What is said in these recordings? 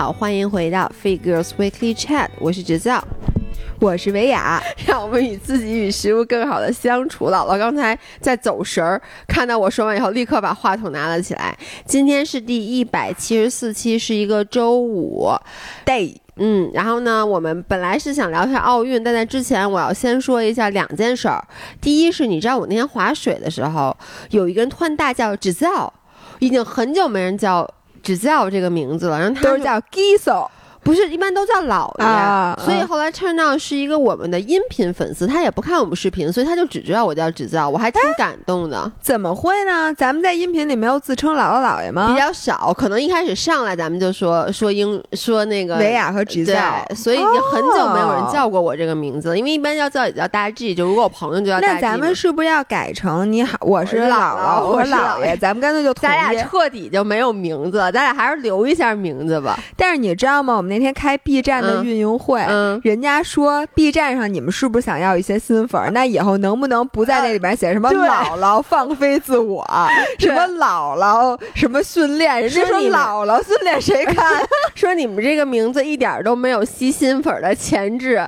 好，欢迎回到 Fit Girls Weekly Chat，我是直造，我是维亚，让我们与自己与食物更好的相处。姥姥刚才在走神儿，看到我说完以后，立刻把话筒拿了起来。今天是第一百七十四期，是一个周五，day。嗯，然后呢，我们本来是想聊一下奥运，但在之前我要先说一下两件事儿。第一是，你知道我那天划水的时候，有一个人突然大叫“指造”，已经很久没人叫。只叫这个名字了，然后他都是叫 Giso。不是，一般都叫老爷，所以后来 turn out 是一个我们的音频粉丝，他也不看我们视频，所以他就只知道我叫指教，我还挺感动的。怎么会呢？咱们在音频里没有自称姥姥姥爷吗？比较少，可能一开始上来咱们就说说英说那个维亚和指教，所以已经很久没有人叫过我这个名字，因为一般要叫也叫大 G，就如果我朋友就叫大 G。那咱们是不是要改成你好，我是姥姥，我是姥爷，咱们干脆就咱俩彻底就没有名字，咱俩还是留一下名字吧。但是你知道吗？我们那天开 B 站。的运营会，人家说 B 站上你们是不是想要一些新粉？那以后能不能不在那里边写什么姥姥放飞自我，什么姥姥什么训练？人家说姥姥训练谁看？说你们这个名字一点都没有吸新粉的潜质。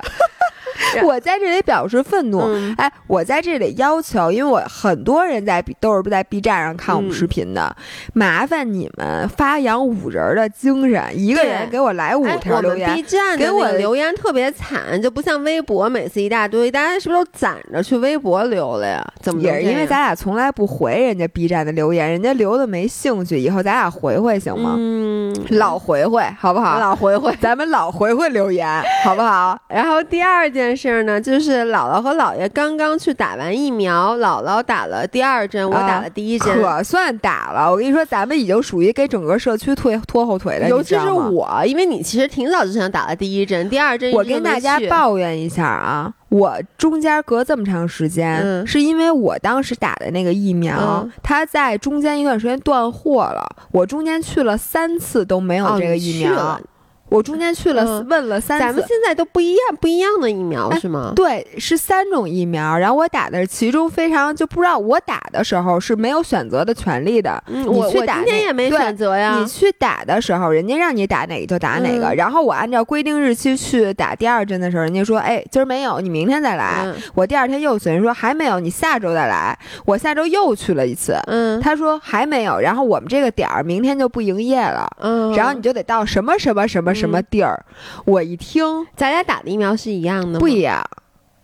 我在这里表示愤怒，哎，我在这里要求，因为我很多人在都是在 B 站上看我们视频的，麻烦你们发扬五人的精神，一个人给我来五条留言。B 站给我留言特别惨，就不像微博，每次一大堆，大家是不是都攒着去微博留了呀？怎么也是因为咱俩从来不回人家 B 站的留言，人家留的没兴趣，以后咱俩回回行吗？嗯，老回回好不好？老回回，咱们老回回留言好不好？然后第二件。件事呢，就是姥姥和姥爷刚刚去打完疫苗，姥姥打了第二针，我打了第一针，可算打了。我跟你说，咱们已经属于给整个社区拖拖后腿了，尤其是我，因为你其实挺早就想打了第一针，第二针我跟大家抱怨一下啊，我中间隔这么长时间，是因为我当时打的那个疫苗，它在中间一段时间断货了，我中间去了三次都没有这个疫苗。我中间去了问了三次，咱们现在都不一样不一样的疫苗是吗？对，是三种疫苗。然后我打的是其中非常就不知道我打的时候是没有选择的权利的。嗯，我今天也没选择呀。你去打的时候，人家让你打哪个就打哪个。然后我按照规定日期去打第二针的时候，人家说：“哎，今儿没有，你明天再来。”我第二天又去，人说还没有，你下周再来。我下周又去了一次，嗯，他说还没有。然后我们这个点儿明天就不营业了，嗯，然后你就得到什么什么什么。什么地儿？我一听，咱俩打的疫苗是一样的吗？不一样。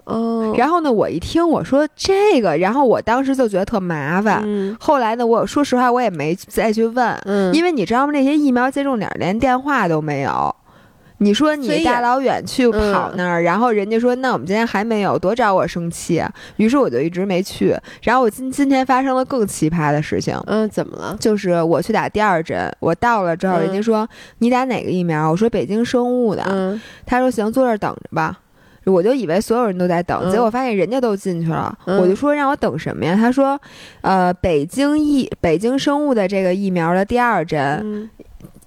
哦。然后呢，我一听我说这个，然后我当时就觉得特麻烦。嗯。后来呢，我说实话，我也没再去问。嗯。因为你知道吗？那些疫苗接种点连电话都没有。你说你大老远去跑那儿，然后人家说那我们今天还没有，多找我生气。于是我就一直没去。然后我今今天发生了更奇葩的事情。嗯，怎么了？就是我去打第二针，我到了之后，人家说你打哪个疫苗？我说北京生物的。嗯，他说行，坐这儿等着吧。我就以为所有人都在等，结果发现人家都进去了。我就说让我等什么呀？他说，呃，北京疫北京生物的这个疫苗的第二针，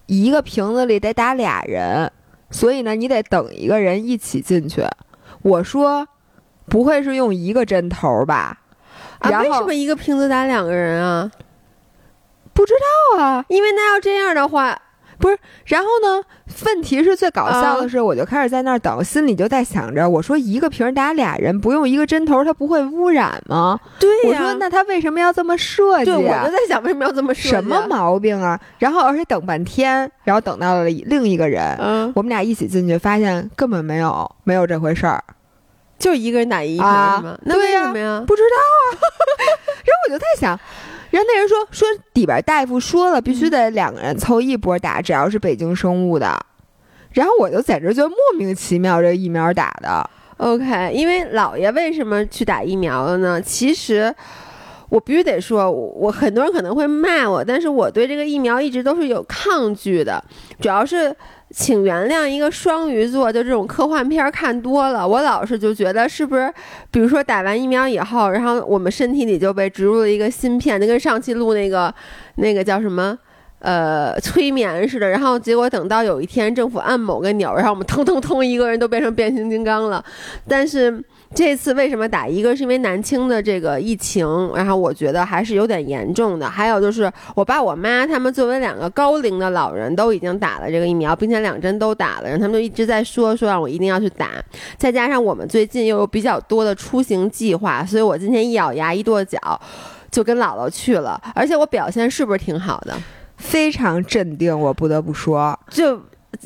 一个瓶子里得打俩人。所以呢，你得等一个人一起进去。我说，不会是用一个针头吧？啊，为什么一个瓶子打两个人啊？不知道啊，因为那要这样的话。不是，然后呢？问题是最搞笑的是，我就开始在那儿等，心里就在想着：我说一个瓶打俩人，不用一个针头，它不会污染吗？对呀。我说那他为什么要这么设计？对，我就在想为什么要这么设计？什么毛病啊？然后而且等半天，然后等到了另一个人，嗯，我们俩一起进去，发现根本没有没有这回事儿，就一个人打一瓶吗？那为什么呀？不知道啊。然后我就在想。然后那人说说里边大夫说了，必须得两个人凑一波打，只要是北京生物的。然后我就简直就莫名其妙，这疫苗打的。OK，因为姥爷为什么去打疫苗了呢？其实我必须得说，我很多人可能会骂我，但是我对这个疫苗一直都是有抗拒的，主要是。请原谅一个双鱼座，就这种科幻片看多了，我老是就觉得是不是，比如说打完疫苗以后，然后我们身体里就被植入了一个芯片，就跟上期录那个那个叫什么，呃，催眠似的，然后结果等到有一天政府按某个钮，然后我们通通通，一个人都变成变形金刚了。但是这次为什么打？一个是因为南青的这个疫情，然后我觉得还是有点严重的。还有就是我爸我妈他们作为两个高龄的老人，都已经打了这个疫苗，并且两针都打了，然后他们就一直在说说让我一定要去打。再加上我们最近又有比较多的出行计划，所以我今天一咬牙一跺脚，就跟姥姥去了。而且我表现是不是挺好的？非常镇定，我不得不说，就。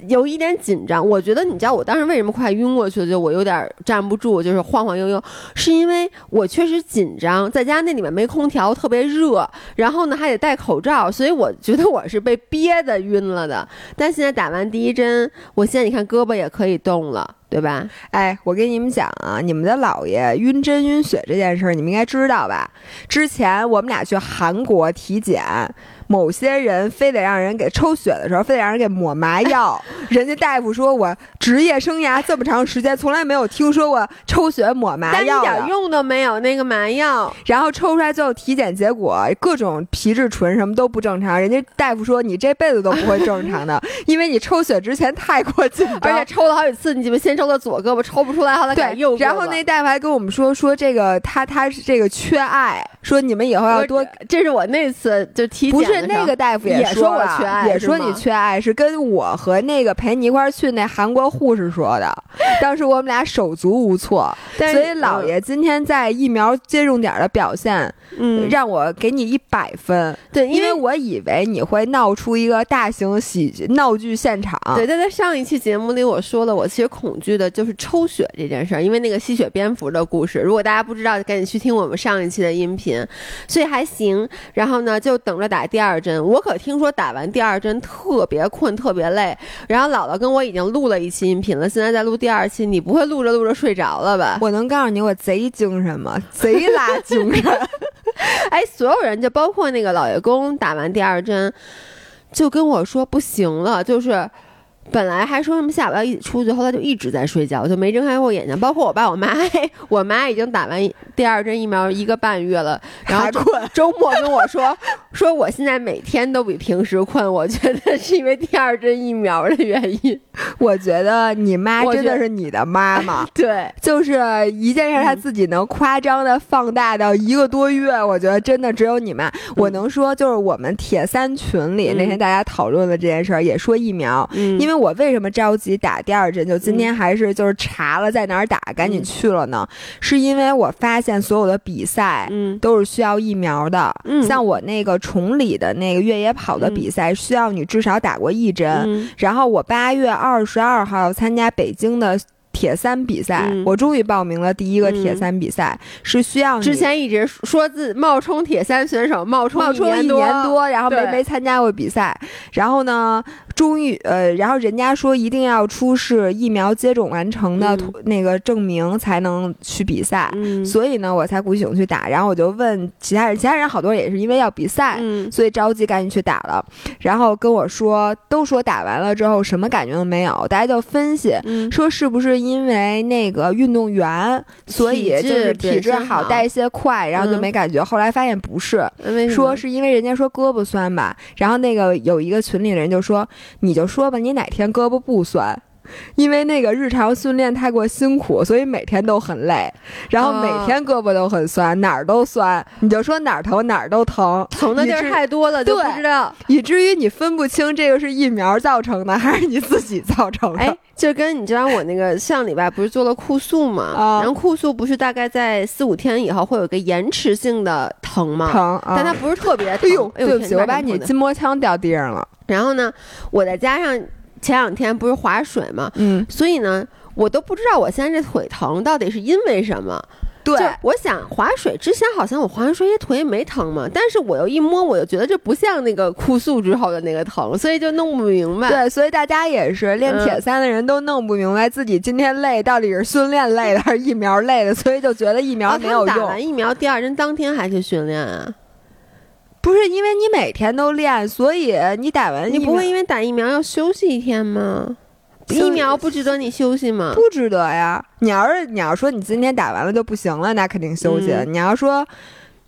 有一点紧张，我觉得你知道我当时为什么快晕过去了，就我有点站不住，就是晃晃悠悠，是因为我确实紧张，在家那里面没空调，特别热，然后呢还得戴口罩，所以我觉得我是被憋的晕了的。但现在打完第一针，我现在你看胳膊也可以动了，对吧？哎，我跟你们讲啊，你们的姥爷晕针晕血这件事儿，你们应该知道吧？之前我们俩去韩国体检。某些人非得让人给抽血的时候，非得让人给抹麻药。人家大夫说，我职业生涯这么长时间，从来没有听说过抽血抹麻药，一点用都没有。那个麻药，然后抽出来最后体检结果，各种皮质醇什么都不正常。人家大夫说，你这辈子都不会正常的，因为你抽血之前太过紧张，而且抽了好几次。你们先抽的左胳膊，抽不出来，后来改右。然后那大夫还跟我们说，说这个他他是这个缺爱，说你们以后要多。这是我那次就体检。是那个大夫也说我缺爱，也说你缺爱，是跟我和那个陪你一块去那韩国护士说的。当时我们俩手足无措，所以姥爷今天在疫苗接种点的表现，嗯，让我给你一百分。对，因为我以为你会闹出一个大型喜剧闹剧现场。对，但在上一期节目里我说了，我其实恐惧的就是抽血这件事儿，因为那个吸血蝙蝠的故事。如果大家不知道，赶紧去听我们上一期的音频。所以还行。然后呢，就等着打第二针。我可听说打完第二针特别困，特别累。然后姥姥跟我已经录了一期音频了，现在在录第二期。你不会录着录着睡着了吧？我能告诉你，我贼精神吗？贼拉精神。哎，所有人就包括那个老爷公打完第二针，就跟我说不行了，就是。本来还说什么下午要一起出去，后来就一直在睡觉，就没睁开过眼睛。包括我爸我妈，我妈已经打完第二针疫苗一个半月了，然后 周末跟我说说我现在每天都比平时困，我觉得是因为第二针疫苗的原因。我觉得你妈真的是你的妈妈，对，就是一件事她自己能夸张的放大到一个多月，我觉得真的只有你妈。我能说就是我们铁三群里那天大家讨论的这件事儿，也说疫苗，因为。我为什么着急打第二针？就今天还是就是查了在哪儿打，赶紧去了呢？是因为我发现所有的比赛，嗯，都是需要疫苗的。嗯，像我那个崇礼的那个越野跑的比赛，需要你至少打过一针。然后我八月二十二号要参加北京的。铁三比赛，我终于报名了第一个铁三比赛，是需要之前一直说自冒充铁三选手，冒充一年多，然后没没参加过比赛，然后呢，终于呃，然后人家说一定要出示疫苗接种完成的那个证明才能去比赛，所以呢，我才鼓起勇气打。然后我就问其他人，其他人好多也是因为要比赛，所以着急赶紧去打了。然后跟我说，都说打完了之后什么感觉都没有，大家就分析说是不是。因为那个运动员，所以就是体质好，代谢快，然后就没感觉。后来发现不是，说是因为人家说胳膊酸吧。然后那个有一个群里人就说：“你就说吧，你哪天胳膊不酸？” 因为那个日常训练太过辛苦，所以每天都很累，然后每天胳膊都很酸，哪儿都酸。你就说哪儿疼哪儿都疼，疼的地儿太多了，就不知道，以至于你分不清这个是疫苗造成的还是你自己造成的。哎，就跟你知道我那个上礼拜不是做了酷速嘛，然后酷速不是大概在四五天以后会有个延迟性的疼吗？疼，但它不是特别疼。哎呦，对不起，我把你筋膜枪掉地上了。然后呢，我再加上。前两天不是划水嘛，嗯，所以呢，我都不知道我现在这腿疼到底是因为什么。对，我想划水之前好像我划完水也腿也没疼嘛，但是我又一摸，我就觉得这不像那个哭诉之后的那个疼，所以就弄不明白。对，所以大家也是练铁三的人都弄不明白自己今天累到底是训练累的还是疫苗累的，所以就觉得疫苗没有用。打完疫苗第二针当天还去训练啊？不是因为你每天都练，所以你打完你不会因为打疫苗要休息一天吗？疫苗不值得你休息吗？不值得呀！你要是你要说你今天打完了就不行了，那肯定休息。你要说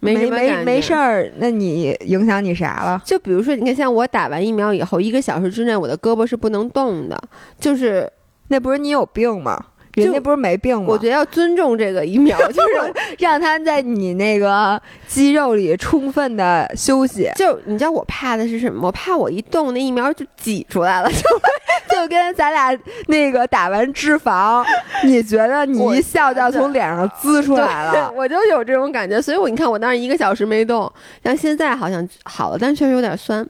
没没没事儿，那你影响你啥了？就比如说，你看像我打完疫苗以后，一个小时之内我的胳膊是不能动的，就是那不是你有病吗？人家不是没病吗？我觉得要尊重这个疫苗，就是让他在你那个肌肉里充分的休息。就你知道我怕的是什么？我怕我一动那疫苗就挤出来了，就 就跟咱俩那个打完脂肪，你觉得你一笑就要从脸上滋出来了，我就有这种感觉。所以我你看我当时一个小时没动，但现在好像好了，但确实有点酸。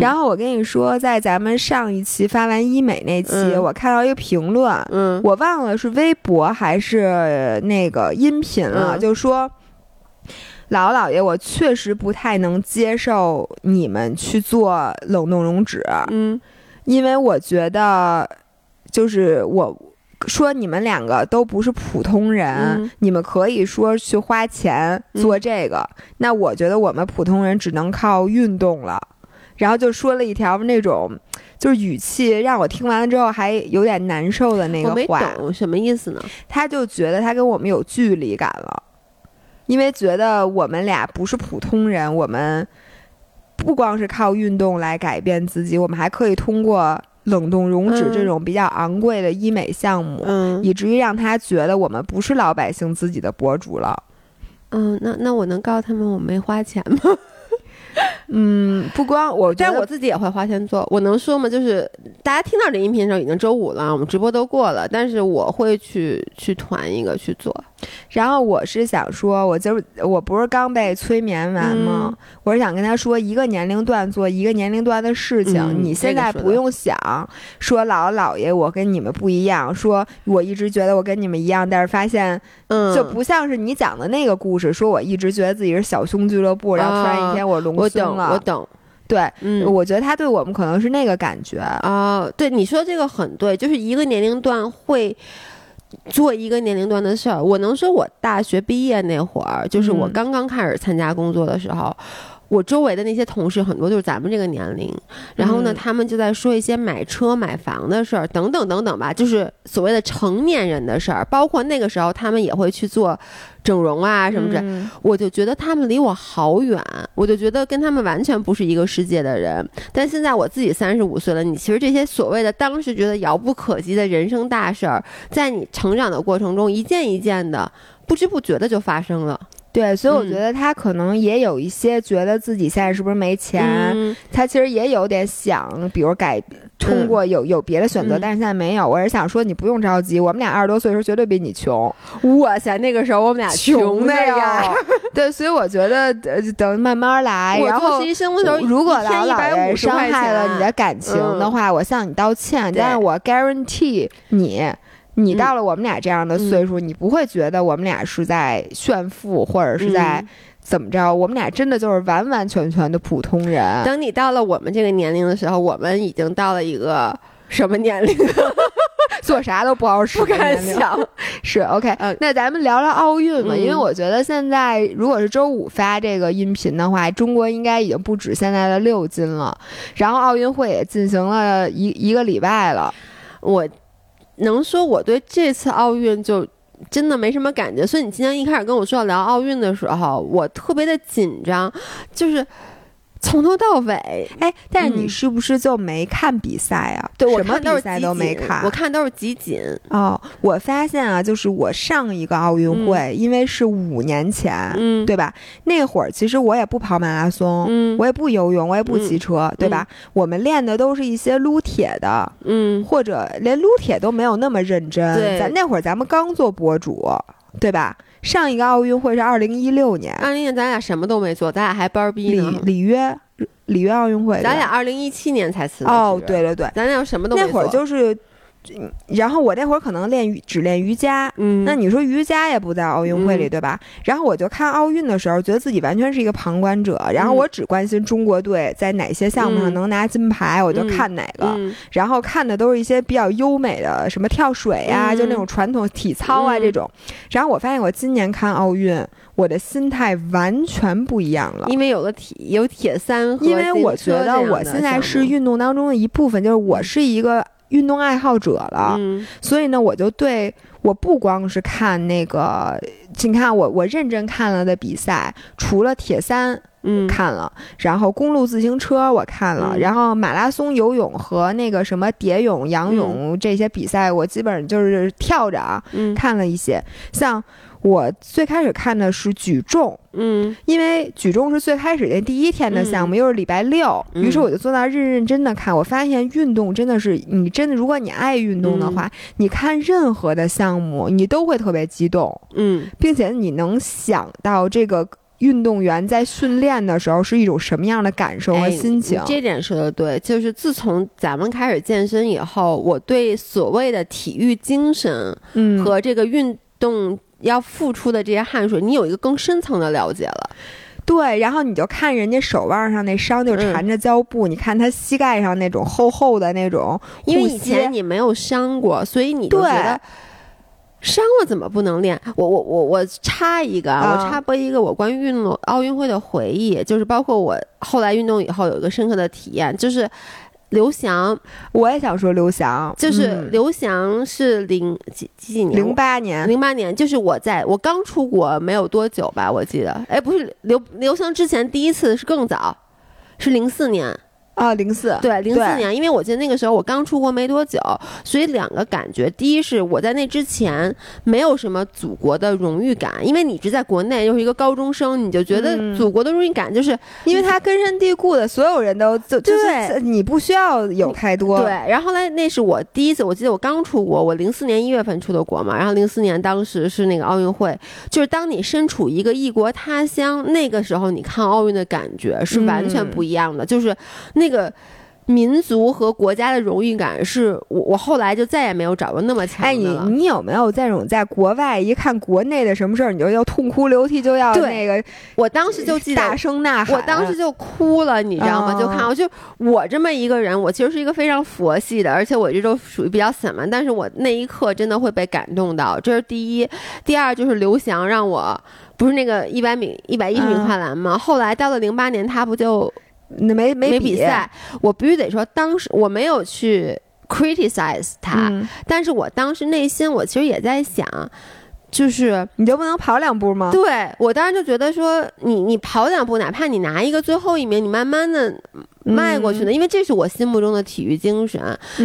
然后我跟你说，在咱们上一期发完医美那期，我看到一个评论，嗯，我忘了是。微博还是那个音频了，就说姥姥姥爷，我确实不太能接受你们去做冷冻溶脂，嗯，因为我觉得就是我说你们两个都不是普通人，你们可以说去花钱做这个，那我觉得我们普通人只能靠运动了，然后就说了一条那种。就是语气让我听完了之后还有点难受的那个话，什么意思呢？他就觉得他跟我们有距离感了，因为觉得我们俩不是普通人，我们不光是靠运动来改变自己，我们还可以通过冷冻溶脂这种比较昂贵的医美项目，以至于让他觉得我们不是老百姓自己的博主了。嗯，那那我能告诉他们我没花钱吗？嗯，不光我，但我自己也会花钱做。我能说吗？就是大家听到这音频的时候已经周五了，我们直播都过了，但是我会去去团一个去做。然后我是想说，我就是我不是刚被催眠完吗？我是想跟他说，一个年龄段做一个年龄段的事情。你现在不用想说姥姥姥爷，我跟你们不一样。说我一直觉得我跟你们一样，但是发现，嗯，就不像是你讲的那个故事。说我一直觉得自己是小胸俱乐部，然后突然一天我隆胸了。我等，对，嗯，我觉得他对我们可能是那个感觉啊。对，你说这个很对，就是一个年龄段会。做一个年龄段的事儿，我能说，我大学毕业那会儿，就是我刚刚开始参加工作的时候。我周围的那些同事很多就是咱们这个年龄，然后呢，他们就在说一些买车买房的事儿，等等等等吧，就是所谓的成年人的事儿。包括那个时候，他们也会去做整容啊什么的。我就觉得他们离我好远，我就觉得跟他们完全不是一个世界的人。但现在我自己三十五岁了，你其实这些所谓的当时觉得遥不可及的人生大事儿，在你成长的过程中，一件一件的，不知不觉的就发生了。对，所以我觉得他可能也有一些觉得自己现在是不是没钱，他其实也有点想，比如改通过有有别的选择，但是现在没有。我是想说，你不用着急，我们俩二十多岁的时候绝对比你穷。哇塞，那个时候我们俩穷的呀。对，所以我觉得等慢慢来。然后如果老姥爷伤害了你的感情的话，我向你道歉。但是我 guarantee 你。你到了我们俩这样的岁数，你不会觉得我们俩是在炫富，或者是在怎么着？我们俩真的就是完完全全的普通人。等你到了我们这个年龄的时候，我们已经到了一个什么年龄？做啥都不好使，不敢想。是 OK，那咱们聊聊奥运吧，因为我觉得现在如果是周五发这个音频的话，中国应该已经不止现在的六金了。然后奥运会也进行了一一个礼拜了，我。能说我对这次奥运就真的没什么感觉，所以你今天一开始跟我说要聊奥运的时候，我特别的紧张，就是。从头到尾，哎，但是你是不是就没看比赛啊？对，什么比赛都没看，我看都是集锦。哦，我发现啊，就是我上一个奥运会，因为是五年前，嗯，对吧？那会儿其实我也不跑马拉松，嗯，我也不游泳，我也不骑车，对吧？我们练的都是一些撸铁的，嗯，或者连撸铁都没有那么认真。对，咱那会儿咱们刚做博主，对吧？上一个奥运会是二零一六年，二零年咱俩什么都没做，咱俩还班儿逼呢。里里约里约奥运会，咱俩二零一七年才辞的哦，对对对，咱俩什么都没做。那会儿就是。然后我那会儿可能练只练瑜伽，嗯，那你说瑜伽也不在奥运会里，对吧？然后我就看奥运的时候，觉得自己完全是一个旁观者，然后我只关心中国队在哪些项目上能拿金牌，我就看哪个。然后看的都是一些比较优美的，什么跳水呀，就那种传统体操啊这种。然后我发现我今年看奥运，我的心态完全不一样了，因为有了铁有铁三，因为我觉得我现在是运动当中的一部分，就是我是一个。运动爱好者了，所以呢，我就对我不光是看那个你看我我认真看了的比赛，除了铁三。嗯，看了，然后公路自行车我看了，然后马拉松、游泳和那个什么蝶泳、仰泳这些比赛，我基本上就是跳着啊，看了一些。像我最开始看的是举重，嗯，因为举重是最开始那第一天的项目，又是礼拜六，于是我就坐那认认真的看。我发现运动真的是你真的，如果你爱运动的话，你看任何的项目，你都会特别激动，嗯，并且你能想到这个。运动员在训练的时候是一种什么样的感受和心情？这点说的对，就是自从咱们开始健身以后，我对所谓的体育精神，嗯，和这个运动要付出的这些汗水，你有一个更深层的了解了。对，然后你就看人家手腕上那伤就缠着胶布，你看他膝盖上那种厚厚的那种，因为以前你没有伤过，所以你就觉得。伤了怎么不能练？我我我我插一个，啊我插播一个我关于运动奥运会的回忆，就是包括我后来运动以后有一个深刻的体验，就是刘翔，我也想说刘翔，就是刘翔是零几几几年？零八年，零八年，就是我在我刚出国没有多久吧，我记得，哎，不是刘刘翔之前第一次是更早，是零四年。啊，零四对零四年，因为我记得那个时候我刚出国没多久，所以两个感觉，第一是我在那之前没有什么祖国的荣誉感，因为你一直在国内又是一个高中生，你就觉得祖国的荣誉感就是因为它根深蒂固的，所有人都就对，你不需要有太多对。然后来那是我第一次，我记得我刚出国，我零四年一月份出的国嘛，然后零四年当时是那个奥运会，就是当你身处一个异国他乡，那个时候你看奥运的感觉是完全不一样的，就是那。这个民族和国家的荣誉感，是我我后来就再也没有找到那么强的。哎，你你有没有这种在国外一看国内的什么事儿，你就要痛哭流涕，就要那个？我当时就记得大声呐喊，我当时就哭了，你知道吗？就看我就我这么一个人，我其实是一个非常佛系的，而且我这都属于比较散漫，但是我那一刻真的会被感动到，这是第一。第二就是刘翔让我不是那个一百米一百一十米跨栏吗？后来到了零八年，他不就。那没没比赛，我必须得说，当时我没有去 criticize 他，但是我当时内心我其实也在想，就是你就不能跑两步吗？对我当时就觉得说，你你跑两步，哪怕你拿一个最后一名，你慢慢的。迈过去的，因为这是我心目中的体育精神。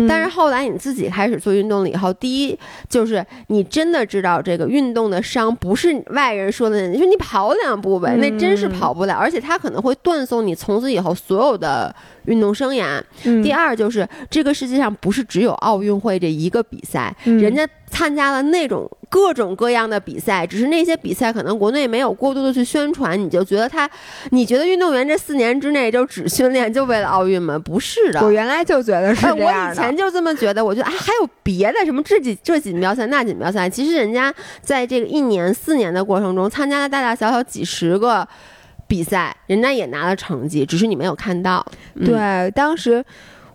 但是后来你自己开始做运动了以后，第一就是你真的知道这个运动的伤不是外人说的，你说你跑两步呗，那真是跑不了，而且它可能会断送你从此以后所有的运动生涯。第二就是这个世界上不是只有奥运会这一个比赛，人家参加了那种各种各样的比赛，只是那些比赛可能国内没有过多的去宣传，你就觉得他，你觉得运动员这四年之内就只训练就。为了奥运吗？不是的，我原来就觉得是这样我以前就这么觉得，我觉得啊，还有别的什么这几这锦标赛那锦标赛，其实人家在这个一年四年的过程中，参加了大大小小几十个比赛，人家也拿了成绩，只是你没有看到。对，当时。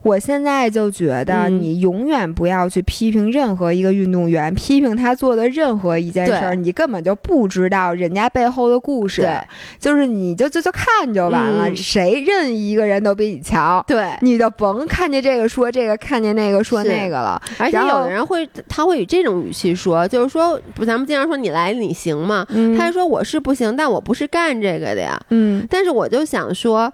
我现在就觉得，你永远不要去批评任何一个运动员，批评他做的任何一件事儿，你根本就不知道人家背后的故事。对，就是你就就就看就完了，谁任意一个人都比你强。对，你就甭看见这个说这个，看见那个说那个了。而且有的人会，他会以这种语气说，就是说，不，咱们经常说你来你行吗？他说我是不行，但我不是干这个的呀。嗯，但是我就想说。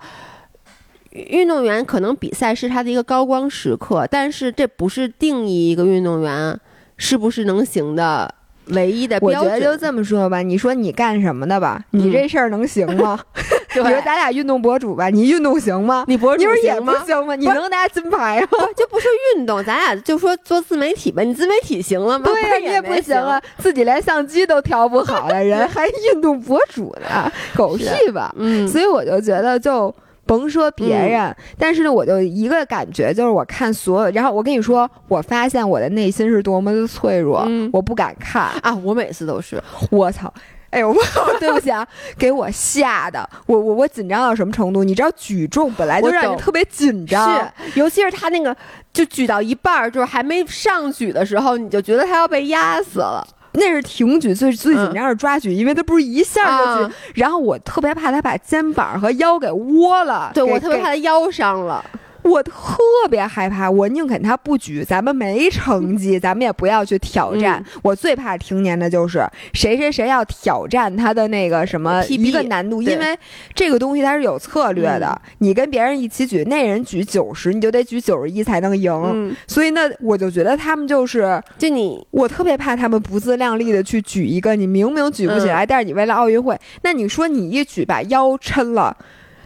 运动员可能比赛是他的一个高光时刻，但是这不是定义一个运动员是不是能行的唯一的标准。我觉得就这么说吧，你说你干什么的吧，你这事儿能行吗？你说咱俩运动博主吧，你运动行吗？你博主也不行吗？你能拿金牌吗？就不是运动，咱俩就说做自媒体吧。你自媒体行了吗？对呀，你也不行啊，自己连相机都调不好了人，还运动博主呢，狗屁吧！嗯，所以我就觉得就。甭说别人，但是呢，我就一个感觉，就是我看所有，然后我跟你说，我发现我的内心是多么的脆弱，我不敢看啊！我每次都是，我操！哎呦，对不起啊，给我吓的，我我我紧张到什么程度？你知道举重本来就让人特别紧张，是，尤其是他那个就举到一半儿，就是还没上举的时候，你就觉得他要被压死了。那是挺举最最紧张是抓举，因为他不是一下就举，然后我特别怕他把肩膀和腰给窝了，对我特别怕他腰伤了。我特别害怕，我宁肯他不举，咱们没成 绩，咱们也不要去挑战。我最怕听见的就是谁谁谁要挑战他的那个什么一个难度，因为这个东西它是有策略的。你跟别人一起举，那人举九十，你就得举九十一才能赢。所以那我就觉得他们就是，就你，我特别怕他们不自量力的去举一个，你明明举不起来，但是你为了奥运会，那你说你一举把腰抻了。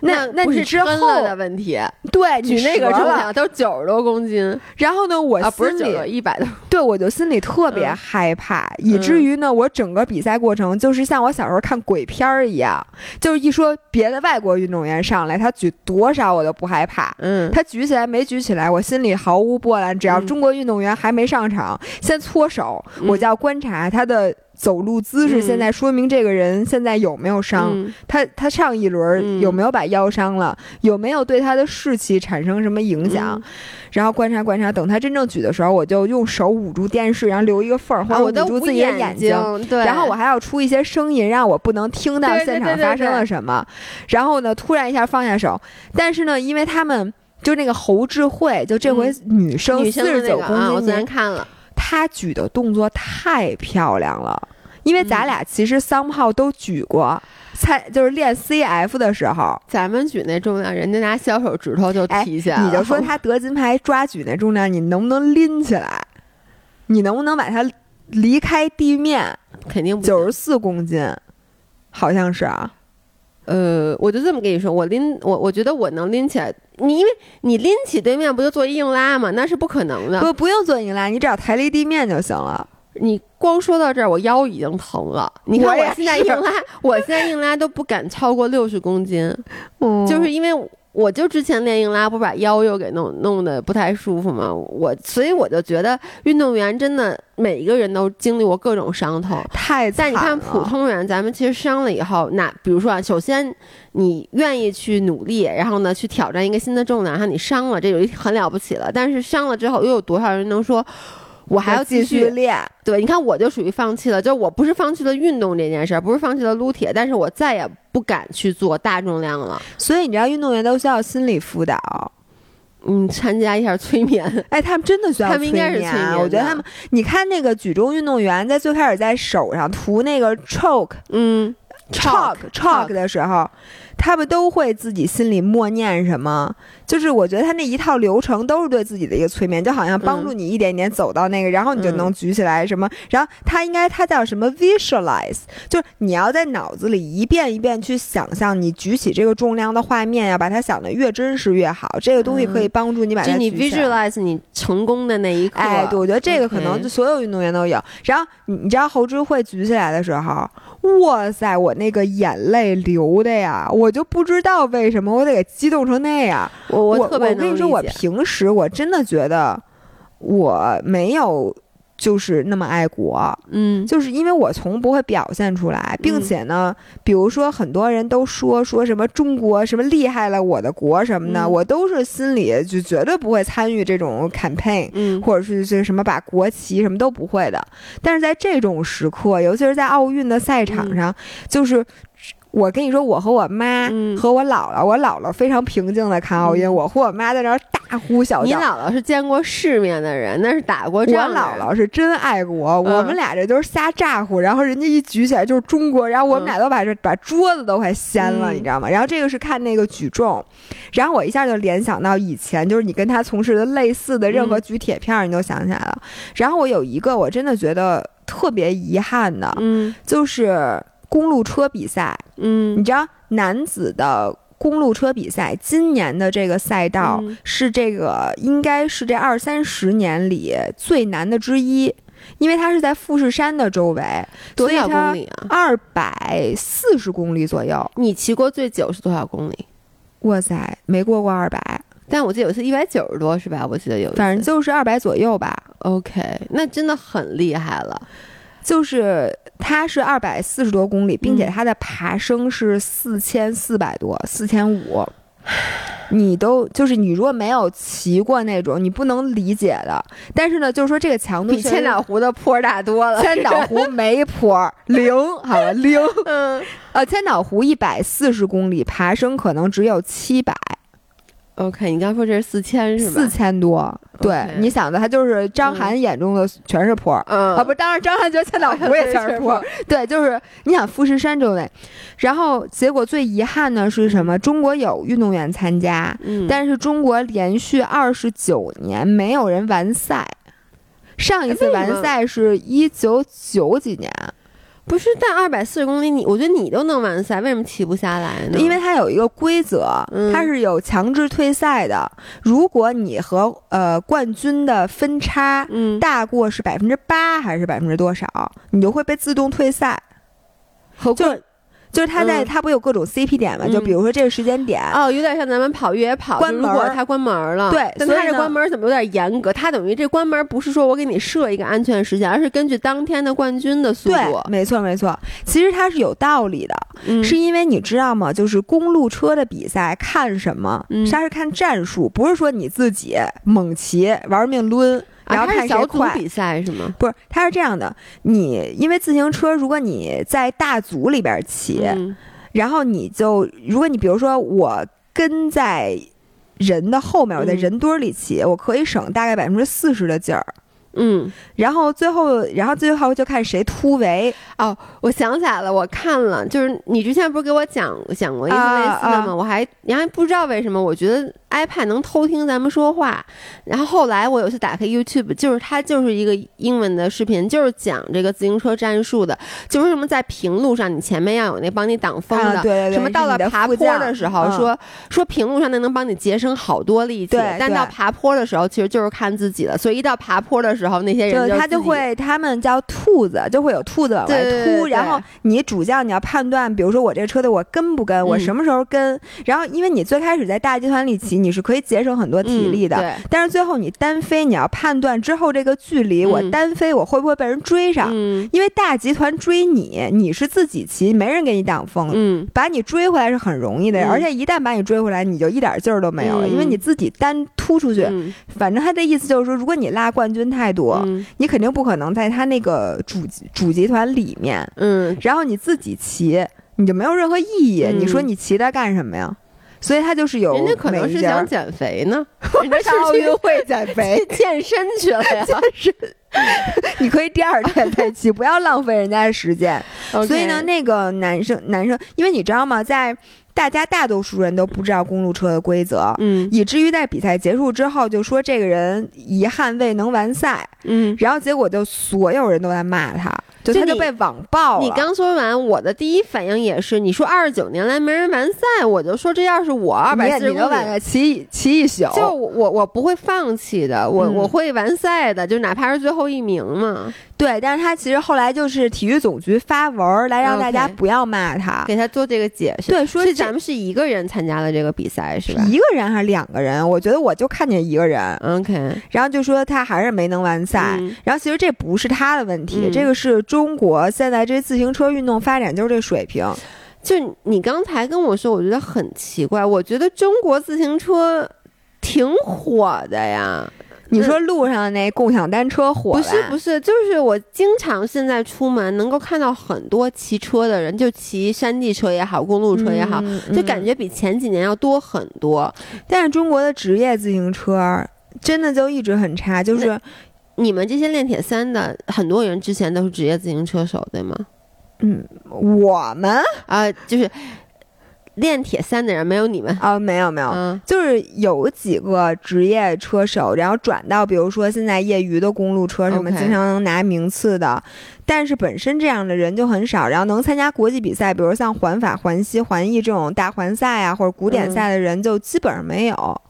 那那你之后的问题，对，你那个重量都九十多公斤，然后呢，我心里一百多，对我就心里特别害怕，以至于呢，我整个比赛过程就是像我小时候看鬼片儿一样，就是一说别的外国运动员上来，他举多少我都不害怕，嗯，他举起来没举起来，我心里毫无波澜，只要中国运动员还没上场，先搓手，我就要观察他的。走路姿势现在说明这个人现在有没有伤？他他上一轮有没有把腰伤了？有没有对他的士气产生什么影响？然后观察观察，等他真正举的时候，我就用手捂住电视，然后留一个缝儿，或者捂住自己的眼睛。对。然后我还要出一些声音，让我不能听到现场发生了什么。然后呢，突然一下放下手。但是呢，因为他们就那个侯智慧，就这回女生四十九公斤，我昨天看了。他举的动作太漂亮了，因为咱俩其实桑炮都举过，才就是练 CF 的时候，咱们举那重量，人家拿小手指头就提起来你就说他得金牌抓举那重量，你能不能拎起来？你能不能把它离开地面？肯定九十四公斤，好像是啊。呃，我就这么跟你说，我拎我，我觉得我能拎起来。你因为你拎起对面不就做硬拉吗？那是不可能的。不，不用做硬拉，你只要抬离地面就行了。你光说到这儿，我腰已经疼了。你看我现在硬拉，我现在硬拉都不敢超过六十公斤，就是因为。我就之前练硬拉，不把腰又给弄弄得不太舒服吗？我所以我就觉得运动员真的每一个人都经历过各种伤痛，太但你看普通人，咱们其实伤了以后，那比如说啊，首先你愿意去努力，然后呢去挑战一个新的重量，然后你伤了，这就很了不起了。但是伤了之后，又有多少人能说？我还要继续练，对，你看我就属于放弃了，就我不是放弃了运动这件事儿，不是放弃了撸铁，但是我再也不敢去做大重量了。所以你知道，运动员都需要心理辅导，嗯，参加一下催眠。哎，他们真的需要催眠，他们应该是催眠。我觉得他们，你看那个举重运动员在最开始在手上涂那个 choke，嗯，choke choke 的时候。他们都会自己心里默念什么，就是我觉得他那一套流程都是对自己的一个催眠，就好像帮助你一点点走到那个，然后你就能举起来什么。然后他应该他叫什么 visualize，就是你要在脑子里一遍一遍去想象你举起这个重量的画面，要把它想的越真实越好。这个东西可以帮助你把它你 visualize 你成功的那一刻。哎，对，我觉得这个可能所有运动员都有。然后你你知道侯智慧举起来的时候。哇塞！我那个眼泪流的呀，我就不知道为什么我得给激动成那样。我我特别我跟你说，我平时我真的觉得我没有。就是那么爱国，嗯，就是因为我从不会表现出来，并且呢，比如说很多人都说说什么中国什么厉害了，我的国什么的，我都是心里就绝对不会参与这种 campaign，嗯，或者是这什么把国旗什么都不会的。但是在这种时刻，尤其是在奥运的赛场上，就是。我跟你说，我和我妈和我姥姥，我姥姥非常平静的看奥运，我和我妈在那儿大呼小叫。你姥姥是见过世面的人，那是打过仗。我姥姥是真爱国，我们俩这都是瞎咋呼。然后人家一举起来就是中国，然后我们俩都把这把桌子都快掀了，你知道吗？然后这个是看那个举重，然后我一下就联想到以前，就是你跟他从事的类似的任何举铁片，你都想起来了。然后我有一个我真的觉得特别遗憾的，嗯，就是。公路车比赛，嗯，你知道男子的公路车比赛，今年的这个赛道是这个应该是这二三十年里最难的之一，因为它是在富士山的周围，多少公里啊？二百四十公里左右。你骑过最久是多少公里？哇塞，没过过二百，但我记得有一次一百九十多，是吧？我记得有，反正就是二百左右吧。OK，那真的很厉害了。就是它是二百四十多公里，并且它的爬升是四千四百多，四千五。你都就是你如果没有骑过那种，你不能理解的。但是呢，就是说这个强度比千岛湖的坡大多了。千岛湖没坡，零 好了零。嗯，呃，千岛湖一百四十公里，爬升可能只有七百。OK，你刚说这是四千是吧？四千多，对，你想的，他就是张涵眼中的全是坡，嗯，啊，不，当然张涵觉得千岛湖也全是 坡，对，就是你想富士山周围，然后结果最遗憾的是什么？中国有运动员参加，但是中国连续二十九年没有人完赛，上一次完赛是一九九几年。不是，但二百四十公里，你我觉得你都能完赛，为什么骑不下来呢？因为它有一个规则，它是有强制退赛的。如果你和呃冠军的分差大过是百分之八还是百分之多少，你就会被自动退赛。和冠。就是他在他不有各种 CP 点嘛？就比如说这个时间点哦，有点像咱们跑越野跑，关门他关门了。对，但他这关门怎么有点严格？他等于这关门不是说我给你设一个安全时间，而是根据当天的冠军的速度。对，没错没错。其实它是有道理的，是因为你知道吗？就是公路车的比赛看什么？它是看战术，不是说你自己猛骑玩命抡。然后看小组比赛是吗？不是，它是这样的。你因为自行车，如果你在大组里边骑，然后你就，如果你比如说我跟在人的后面，我在人堆里骑，我可以省大概百分之四十的劲儿。嗯，然后最后，然后最后就看谁突围。哦，我想起来了，我看了，就是你之前不是给我讲讲过一次类似的吗？我还你还不知道为什么，我觉得 iPad 能偷听咱们说话。然后后来我有次打开 YouTube，就是它就是一个英文的视频，就是讲这个自行车战术的，就是什么在平路上你前面要有那帮你挡风的，对对对，什么到了爬坡的时候，说说平路上那能帮你节省好多力气，但到爬坡的时候其实就是看自己的，所以一到爬坡的时候，那些人就他就会，他们叫兔子，就会有兔子往外突，然后你主将你要判断，比如说我这个车队我跟不跟，我什么时候跟，然后因为你最开始在大集团里骑，你是可以节省很多体力的，但是最后你单飞，你要判断之后这个距离，我单飞我会不会被人追上？因为大集团追你，你是自己骑，没人给你挡风，嗯，把你追回来是很容易的，而且一旦把你追回来，你就一点劲儿都没有了，因为你自己单突出去，反正他的意思就是说，如果你拉冠军太多。你肯定不可能在他那个主主集团里面，嗯，然后你自己骑，你就没有任何意义。你说你骑它干什么呀？所以他就是有，人家可能是想减肥呢，人家上奥运会减肥。健身去了呀。健身，你可以第二天再去，不要浪费人家的时间。所以呢，那个男生男生，因为你知道吗，在。大家大多数人都不知道公路车的规则，嗯，以至于在比赛结束之后就说这个人遗憾未能完赛，嗯，然后结果就所有人都在骂他，就他就被网暴了。你刚说完，我的第一反应也是，你说二十九年来没人完赛，我就说这要是我二百四十公里骑骑一宿，就我我不会放弃的，我我会完赛的，就哪怕是最后一名嘛。对，但是他其实后来就是体育总局发文来让大家不要骂他，给他做这个解释。对，说咱们是一个人参加了这个比赛是吧？一个人还是两个人？我觉得我就看见一个人。OK，然后就说他还是没能完赛。然后其实这不是他的问题，这个是中国现在这自行车运动发展就是这水平。就你刚才跟我说，我觉得很奇怪。我觉得中国自行车挺火的呀。你说路上那共享单车火？不是不是，就是我经常现在出门能够看到很多骑车的人，就骑山地车也好，公路车也好，就感觉比前几年要多很多。但是中国的职业自行车真的就一直很差，就是你们这些练铁三的很多人之前都是职业自行车手，对吗？嗯，我们啊，就是。练铁三的人没有你们。啊，没有没有，就是有几个职业车手，然后转到比如说现在业余的公路车什么，经常能拿名次的，但是本身这样的人就很少，然后能参加国际比赛，比如像环法、环西、环意这种大环赛啊，或者古典赛的人就基本上没有。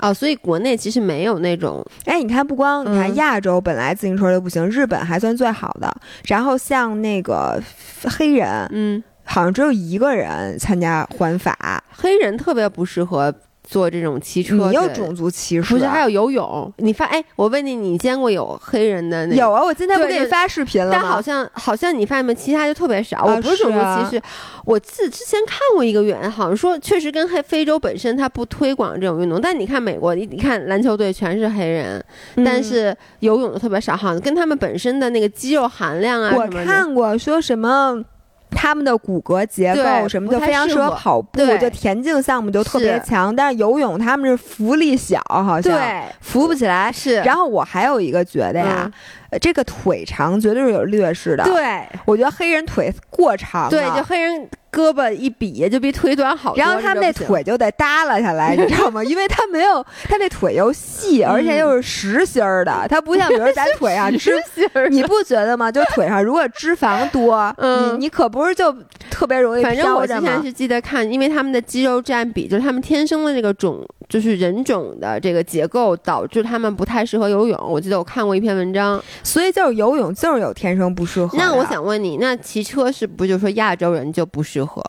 哦，所以国内其实没有那种，哎，你看不光你看亚洲本来自行车就不行，日本还算最好的，然后像那个黑人，嗯。好像只有一个人参加环法，黑人特别不适合做这种骑车。你有种族歧视？不是，还有游泳。你发哎，我问你，你见过有黑人的那？有啊，我今天不给你发视频了？但好像好像你发现没，其他就特别少。我不是种族歧视，我自之前看过一个原，好像说确实跟黑非洲本身它不推广这种运动。但你看美国，你你看篮球队全是黑人，但是游泳的特别少，好像跟他们本身的那个肌肉含量啊。我看过说什么。他们的骨骼结构什么就非常适合跑步，就田径项目就特别强。但是游泳他们是浮力小，好像浮不起来。是。然后我还有一个觉得呀，这个腿长绝对是有劣势的。对，我觉得黑人腿过长。对，就黑人。胳膊一比就比腿短好多，然后他们那腿就得耷拉下来，你知道吗？因为他没有，他那腿又细，而且又是实心儿的，他不像比如咱腿啊，实心儿，你不觉得吗？就腿上如果脂肪多，你你可不是就特别容易反正我之前是记得看，因为他们的肌肉占比，就是他们天生的这个种，就是人种的这个结构，导致他们不太适合游泳。我记得我看过一篇文章，所以就是游泳就是有天生不适合。那我想问你，那骑车是不是就说亚洲人就不适合？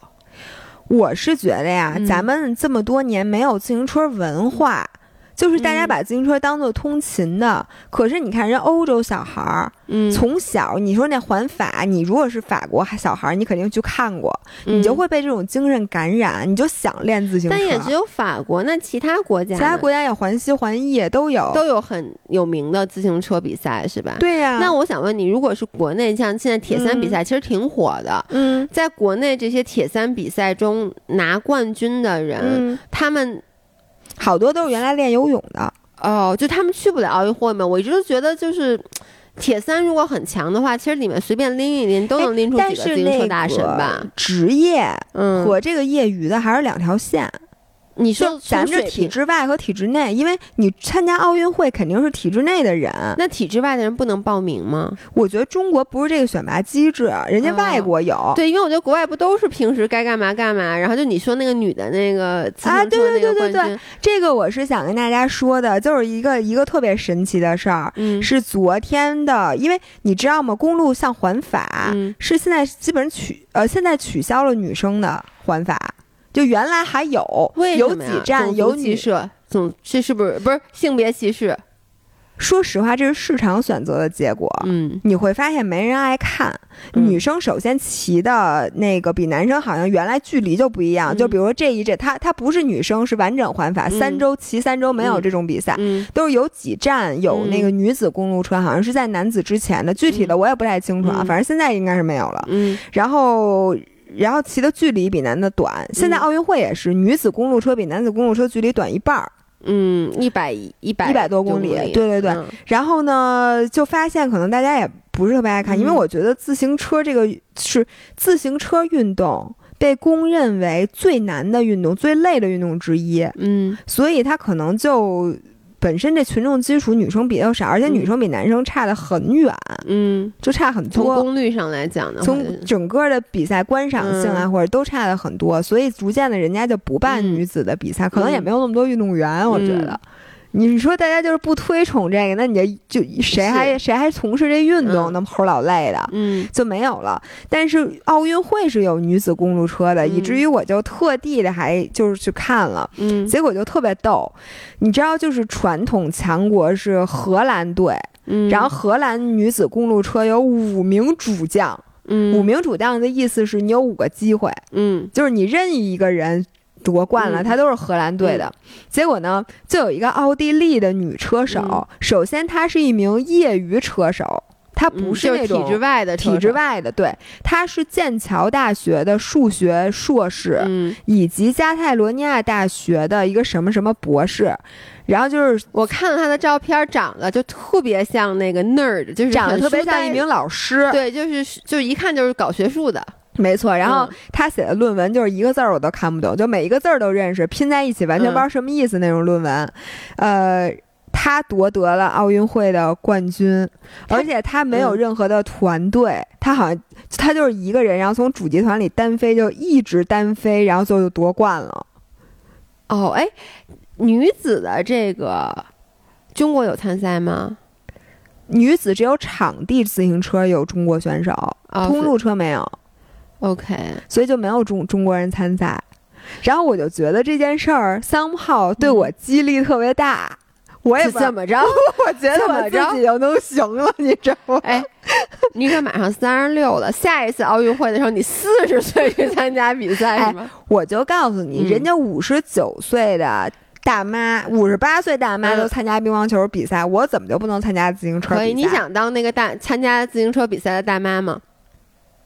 我是觉得呀，咱们这么多年没有自行车文化。就是大家把自行车当做通勤的，可是你看人欧洲小孩儿，嗯，从小你说那环法，你如果是法国小孩儿，你肯定去看过，你就会被这种精神感染，你就想练自行车。但也只有法国，那其他国家，其他国家也环西环意都有，都有很有名的自行车比赛，是吧？对呀。那我想问你，如果是国内像现在铁三比赛，其实挺火的，嗯，在国内这些铁三比赛中拿冠军的人，他们。好多都是原来练游泳的哦，就他们去不了奥运会嘛。我一直都觉得，就是铁三如果很强的话，其实里面随便拎一拎都能拎出几个自行车大神吧。职业和这个业余的还是两条线。你说咱这体制外和体制内，因为你参加奥运会肯定是体制内的人，那体制外的人不能报名吗？我觉得中国不是这个选拔机制，人家外国有。对，因为我觉得国外不都是平时该干嘛干嘛，然后就你说那个女的那个啊，对对对对对，这个我是想跟大家说的，就是一个一个特别神奇的事儿，是昨天的，因为你知道吗？公路像环法是现在基本取呃现在取消了女生的环法。就原来还有，有几站有歧视，总这是不是不是性别歧视？说实话，这是市场选择的结果。嗯，你会发现没人爱看。女生首先骑的那个比男生好像原来距离就不一样。就比如说这一阵，她她不是女生，是完整环法，三周骑三周没有这种比赛，都是有几站有那个女子公路车，好像是在男子之前的，具体的我也不太清楚啊。反正现在应该是没有了。嗯，然后。然后骑的距离比男的短，现在奥运会也是女子公路车比男子公路车距离短一半儿，嗯，一百一百一百多公里，对对对。然后呢，就发现可能大家也不是特别爱看，因为我觉得自行车这个是自行车运动被公认为最难的运动、最累的运动之一，嗯，所以它可能就。本身这群众基础女生比较少，而且女生比男生差的很远，嗯，就差很多。从功率上来讲呢，从整个的比赛观赏性啊，或者都差的很多，所以逐渐的人家就不办女子的比赛，可能也没有那么多运动员，我觉得。你说大家就是不推崇这个，那你就谁还谁还从事这运动，那么齁老累的，嗯，就没有了。但是奥运会是有女子公路车的，以至于我就特地的还就是去看了，嗯，结果就特别逗。你知道，就是传统强国是荷兰队，嗯，然后荷兰女子公路车有五名主将，嗯，五名主将的意思是你有五个机会，嗯，就是你任意一个人。夺冠了，他都是荷兰队的。结果呢，就有一个奥地利的女车手。首先，她是一名业余车手，她不是那种体制外的。体制外的，对，她是剑桥大学的数学硕士，以及加泰罗尼亚大学的一个什么什么博士。然后就是我看了她的照片，长得就特别像那个 nerd，就是长得特别像一名老师。对，就是就一看就是搞学术的。没错，然后他写的论文就是一个字儿我都看不懂，就每一个字儿都认识，拼在一起完全不知道什么意思那种论文。呃，他夺得了奥运会的冠军，而且他没有任何的团队，他好像他就是一个人，然后从主集团里单飞，就一直单飞，然后最后就夺冠了。哦，哎，女子的这个中国有参赛吗？女子只有场地自行车有中国选手，公路车没有。OK，所以就没有中中国人参赛，然后我就觉得这件事儿 somehow 对我激励特别大，我也怎么着，我觉得我自己就能行了，你知道吗？哎，你可马上三十六了，下一次奥运会的时候你四十岁去参加比赛是吗？我就告诉你，人家五十九岁的大妈，五十八岁大妈都参加乒乓球比赛，我怎么就不能参加自行车？可以，你想当那个大参加自行车比赛的大妈吗？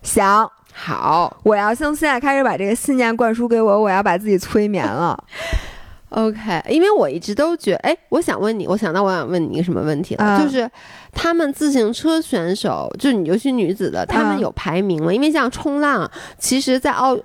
想。好，我要从现在开始把这个信念灌输给我，我要把自己催眠了。OK，因为我一直都觉哎，我想问你，我想到我想问你一个什么问题了，啊就是他们自行车选手，就你尤其女子的，他们啊有排名吗？因为像冲浪，其实，在奥。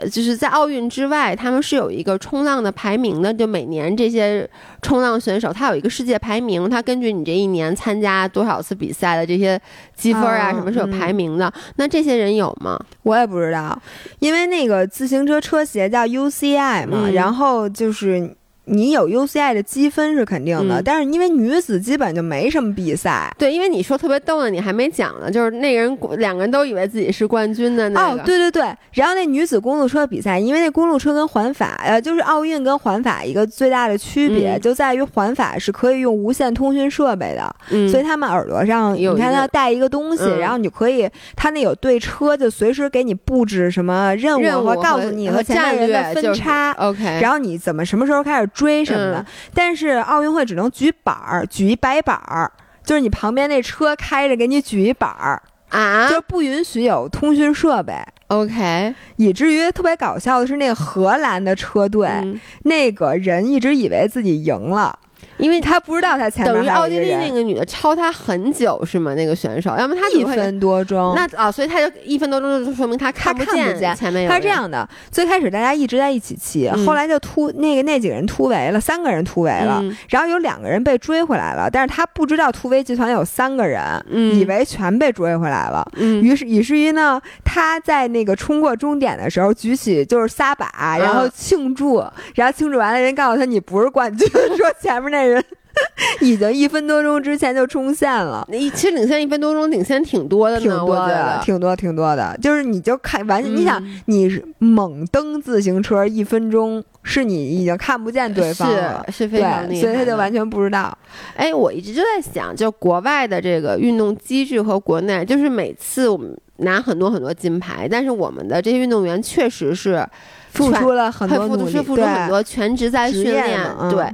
呃，就是在奥运之外，他们是有一个冲浪的排名的。就每年这些冲浪选手，他有一个世界排名，他根据你这一年参加多少次比赛的这些积分啊，啊什么是有嗯排名的。那这些人有吗？我也不知道，因为那个自行车车协叫 UCI 嘛，嗯然后就是你有 UCI 的积分是肯定的，嗯但是因为女子基本就没什么比赛。对，因为你说特别逗的，你还没讲呢，就是那个人两个人都以为自己是冠军的那个。哦，对对对，然后那女子公路车比赛，因为那公路车跟环法，呃，就是奥运跟环法一个最大的区别、嗯就在于环法是可以用无线通讯设备的，嗯，所以他们耳朵上有你看他带一个东西，嗯然后你就可以，他那有对车，就随时给你布置什么任务，任务或告诉你和前面人的分差。OK，然后你怎么什么时候开始追什么的，嗯。但是奥运会只能举板儿，举一白板儿，就是你旁边那车开着给你举一板儿，啊？就不允许有通讯设备。，OK，以至于特别搞笑的是，那个荷兰的车队、嗯。那个人一直以为自己赢了，因为他不知道他前面等于奥地利那个女的超他很久是吗？那个选手，要么他一分多钟。那啊，所以他就一分多钟就说明他看不见前面有他是这，样的，最开始大家一直在一起骑，嗯。后来就突那个那几个人突围了，三个人突围了，嗯。然后有两个人被追回来了，但是他不知道突围集团有三个人，嗯。以为全被追回来了。嗯。于是，以至于呢，他在那个冲过终点的时候，举起就是撒把，然后庆祝，然后庆祝完了，人告诉他你不是冠军，说前面那人 已经一分多钟之前就冲线了。那一其实领先一分多钟，领先挺多的呢，挺多的，挺多，挺多的，就是你就看完，嗯你想，你是猛蹬自行车一分钟，是你已经看不见对方了，是是非常厉，害，所以他就完。全不知道。哎，我一直就在想，就国外的这个运动机制和国内，就是每次我们拿很多很多金牌，但是我们的这些运动员确实是付出了很多付努力，出付出很多，全职在训练对。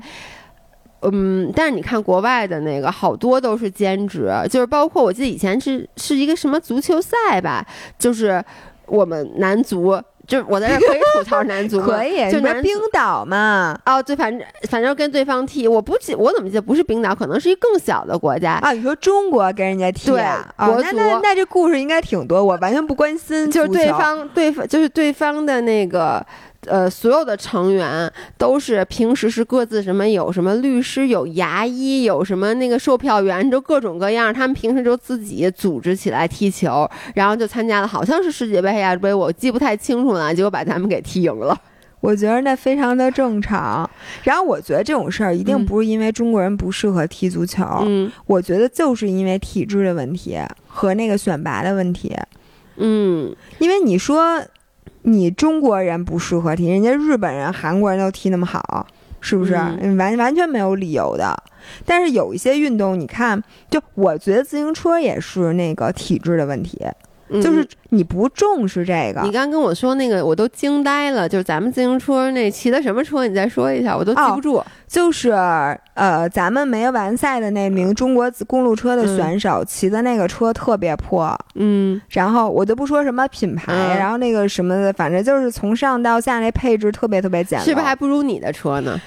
嗯，但是你看国外的那个，好多都是兼职，就是包括我记得以前是是一个什么足球赛吧，就是我们男足，就是我在这可以吐槽男足 吗？可以，就是冰岛嘛？哦，对，反正反正跟对方踢，我不记，我怎么记得不是冰岛，可能是一更小的国家。啊，你说中国跟人家踢对国足那那那这故事应该挺多，我完全不关心。就是对方对方就是对方的那个呃所有的成员都是平时是各自什么有什么律师有牙医有什么那个售票员就各种各样，他们平时就自己组织起来踢球，然后就参加了好像是世界杯还是亚洲杯，我记不太清楚了，结果把他们给踢赢了。我觉得那非常的正常。然后我觉得这种事儿一定嗯不是因为中国人不适合踢足球，嗯我觉得就是因为体制的问题和那个选拔的问题。嗯，因为你说你中国人不适合踢，人家日本人、韩国人都踢那么好，是不是？嗯完完全没有理由的。但是有一些运动，你看，就我觉得自行车也是那个体质的问题，嗯就是你不重视这个。你刚跟我说那个，我都惊呆了。就是咱们自行车那骑的什么车？你再说一下，我都记不住。就是呃，咱们没完赛的那名中国公路车的选手骑的那个车特别破，嗯然后我就不说什么品牌，嗯然后那个什么的，反正就是从上到下那配置特别特别简陋。是不是还不如你的车呢？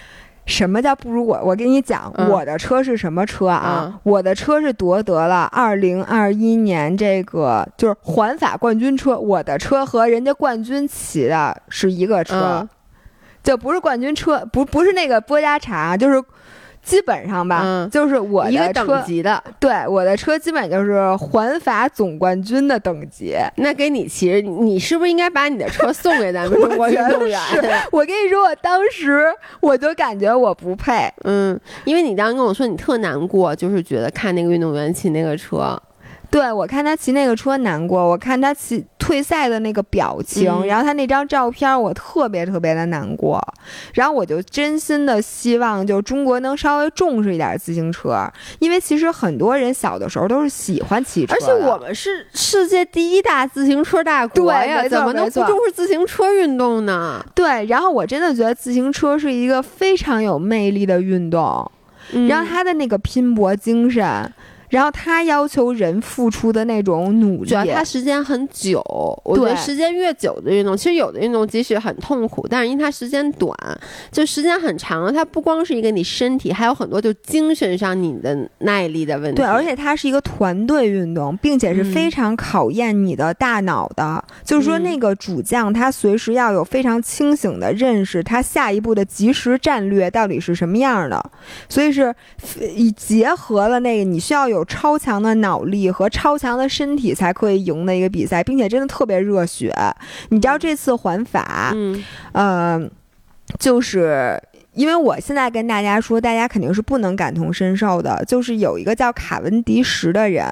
什么叫不如我？我跟你讲，嗯我的车是什么车啊？嗯我的车是夺得了二零二一年这个就是环法冠军车，我的车和人家冠军骑的是一个车，嗯就不是冠军车，不不是那个波加查，就是基本上吧，嗯。就是我一个的车等，级的，对我的车基本就是环法总冠军的等级。那给你骑，你是不是应该把你的车送给咱们 中国运动员？我跟你说，我当时我就感觉我不配，嗯，因为你当时跟我说你特难过，就是觉得看那个运动员骑那个车，对，我看他骑那个车难过，我看他骑退赛的那个表情，嗯然后他那张照片，我特别特别的难过。然后我就真心的希望，就中国能稍微重视一点自行车，因为其实很多人小的时候都是喜欢骑车，而且我们是世界第一大自行车大国呀，对怎么能不重视自行车运动呢？对。然后我真的觉得自行车是一个非常有魅力的运动，嗯然后他的那个拼搏精神。然后他要求人付出的那种努力，主要他时间很久。我觉得对时间越久的运动，其实有的运动即使很痛苦，但是因为它时间短，就时间很长了，它不光是一个你身体，还有很多就精神上你的耐力的问题。对，而且它是一个团队运动，并且是嗯非常考验你的大脑的。就是说，嗯那个主将他随时要有非常清醒的认识，他下一步的及时战略到底是什么样的。所以是以结合了那个你需要有超强的脑力和超强的身体才可以赢的一个比赛，并且真的特别热血。你知道这次环法，嗯呃，就是因为我现在跟大家说，大家肯定是不能感同身受的。就是有一个叫卡文迪什的人，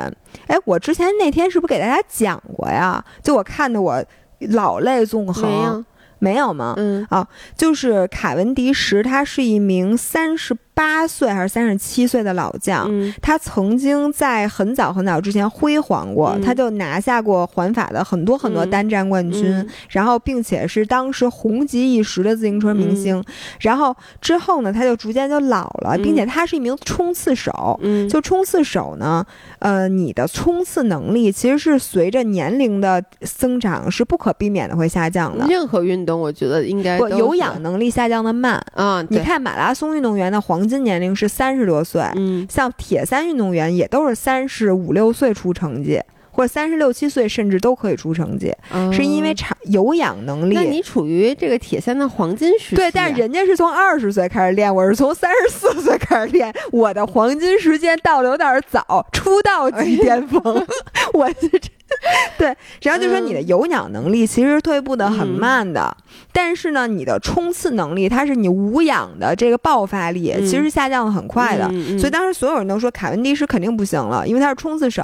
哎，我之前那天是不是给大家讲过呀？就我看的我老泪纵横，没有，没有吗？嗯啊就是卡文迪什，他是一名三十八岁还是三十七岁的老将。嗯他曾经在很早很早之前辉煌过，嗯他就拿下过环法的很多很多嗯单站冠军，嗯然后并且是当时红极一时的自行车明星。然后之后呢，他就逐渐就老了，嗯并且他是一名冲刺手。嗯，就冲刺手呢，呃，你的冲刺能力其实是随着年龄的增长是不可避免的会下降的。任何运动我觉得应该不，有氧能力下降的慢。啊，你看马拉松运动员的黄金年龄是三十多岁，嗯像铁三运动员也都是三十五六岁出成绩，或者三十六七岁甚至都可以出成绩，是因为哦长有氧能力。那你处于这个铁三的黄金时期啊，对，但是人家是从二十岁开始练，我是从三十四岁开始练，我的黄金时间到的有点早，出道即巅峰。我是这，对，然后就说你的有氧能力其实退步的很慢的，但是呢，你的冲刺能力，它是你无氧的这个爆发力，嗯其实下降的很快的。所以当时所有人都说卡文迪是肯定不行了，因为他是冲刺手，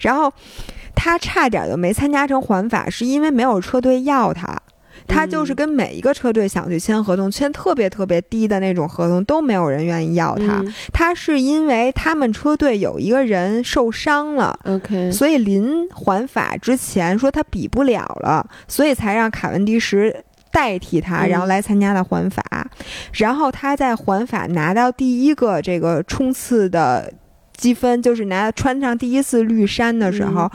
然后他差点就没参加成环法，是因为没有车队要他。他就是跟每一个车队想去签合同，签特别特别低的那种合同，都没有人愿意要他。嗯他是因为他们车队有一个人受伤了，OK，所以临环法之前说他比不了了，所以才让卡文迪什代替他，嗯然后来参加的环法。然后他在环法拿到第一个这个冲刺的积分，就是拿穿上第一次绿衫的时候，嗯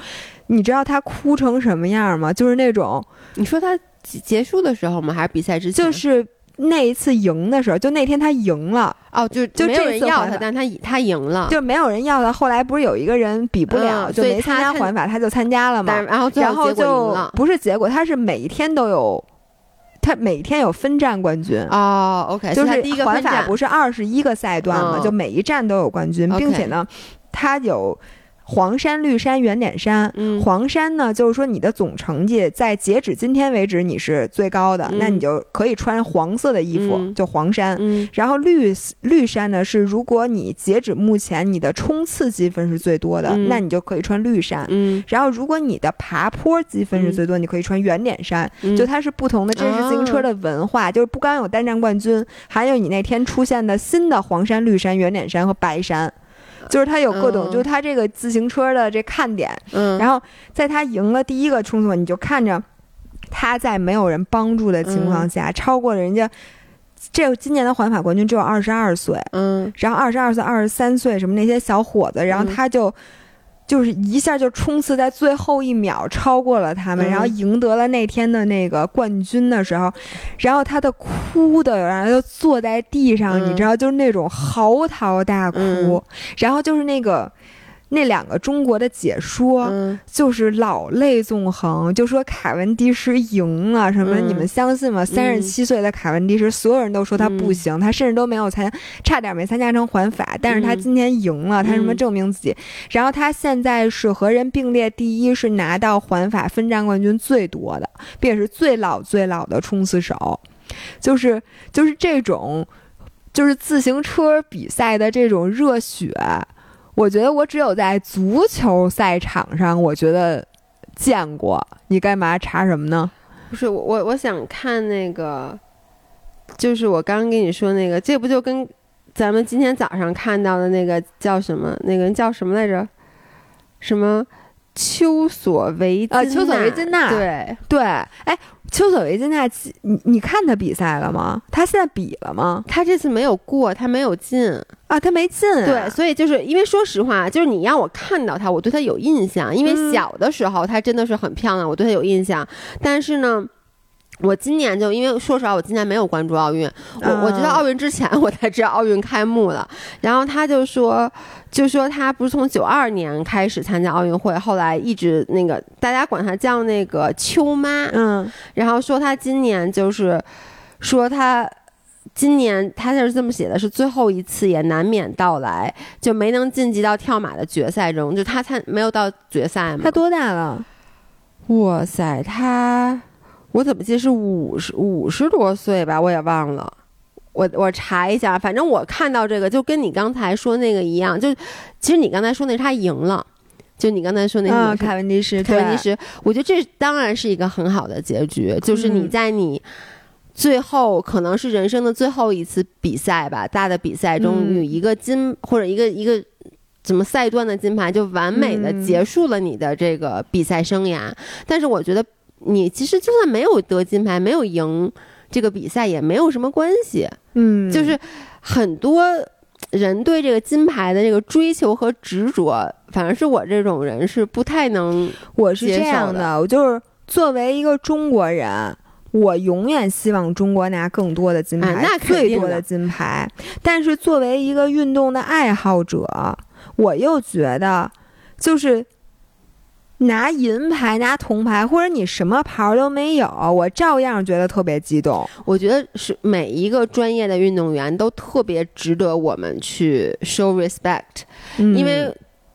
你知道他哭成什么样吗？就是那种，你说他结结束的时候吗？还是比赛之前？就是。那一次赢的时候，就那天他赢了，哦，就就没有这人要他但他他赢了，就没有人要他。后来不是有一个人比不了，嗯就没参加环法，他就参加了嘛。然后就。不是结果，他是每一天都有，他每天有分站冠军。哦，OK，就是环法不是二十一个赛段嘛，嗯就每一站都有冠军并且呢，他有黄山、绿山、圆点山。嗯。黄山呢，就是说你的总成绩在截止今天为止你是最高的，嗯。那你就可以穿黄色的衣服，嗯。就黄山。嗯。然后绿绿山呢是，如果你截止目前你的冲刺积分是最多的，嗯。那你就可以穿绿山。嗯。然后，如果你的爬坡积分是最多，你可以穿圆点山。嗯，就它是不同的，这是自行车的文化，就是不光有单站冠军，还有你那天出现的新的黄山、绿山、圆点山和白山，就是他有各种，嗯就是他这个自行车的这看点。嗯，然后在他赢了第一个冲刺，你就看着他在没有人帮助的情况下，超过了人家。这今年的环法冠军只有二十二岁，嗯然后二十二岁、二十三岁什么那些小伙子，然后嗯他就。就是一下就冲刺在最后一秒超过了他们，嗯。然后赢得了那天的那个冠军的时候，然后他的哭的，然后就坐在地上，嗯。你知道，就是那种嚎啕大哭，嗯。然后就是那个那两个中国的解说，嗯就是老泪纵横，就说卡文迪什赢了，什么、嗯你们相信吗？三十七岁的卡文迪什，所有人都说他不行，他甚至都没有参，差点没参加成环法，但是他嗯今天赢了，他什么嗯证明自己？然后他现在是和人并列第一，是拿到环法分站冠军最多的，并且是最老最老的冲刺手，就是就是这种。就是自行车比赛的这种热血，我觉得我只有在足球赛场上，我觉得见过。你干嘛查什么呢？不是我我我想看那个，就是我刚刚跟你说那个，这不就跟咱们今天早上看到的那个叫什么？那个人叫什么来着？什么？丘索维金啊丘索维金娜对，对，哎，丘索维金娜，你你看他比赛了吗？他现在比了吗？他这次没有过，他没有进。啊，他没进。对，所以就是因为说实话，就是你让我看到他，我对他有印象，因为小的时候他真的是很漂亮，我对他有印象。但是呢。我今年就因为说实话，我今年没有关注奥运。我我知道奥运之前，我才知道奥运开幕了。然后他就说，就说他不是从九二年开始参加奥运会，后来一直那个大家管他叫那个秋妈。嗯。然后说他今年就是说他今年他就是这么写的，是最后一次也难免到来，就没能晋级到跳马的决赛中。就他参没有到决赛嘛？他多大了？哇塞，他。我怎么记得是五十五十多岁吧？我也忘了，我我查一下。反正我看到这个，就跟你刚才说那个一样。就其实你刚才说那他赢了，就你刚才说那个凯文迪什，凯文迪什。我觉得这当然是一个很好的结局，就是你在你最后可能是人生的最后一次比赛吧，大的比赛中有一个金或者一个一个怎么赛段的金牌，就完美的结束了你的这个比赛生涯。但是我觉得。你其实就算没有得金牌，没有赢这个比赛也没有什么关系。嗯，就是很多人对这个金牌的这个追求和执着，反正是我这种人是不太能。我是这样的，我就是作为一个中国人，我永远希望中国拿更多的金牌，那最多的金牌。但是作为一个运动的爱好者，我又觉得就是。拿银牌、拿铜牌，或者你什么牌都没有，我照样觉得特别激动。我觉得是每一个专业的运动员都特别值得我们去 show respect，因为。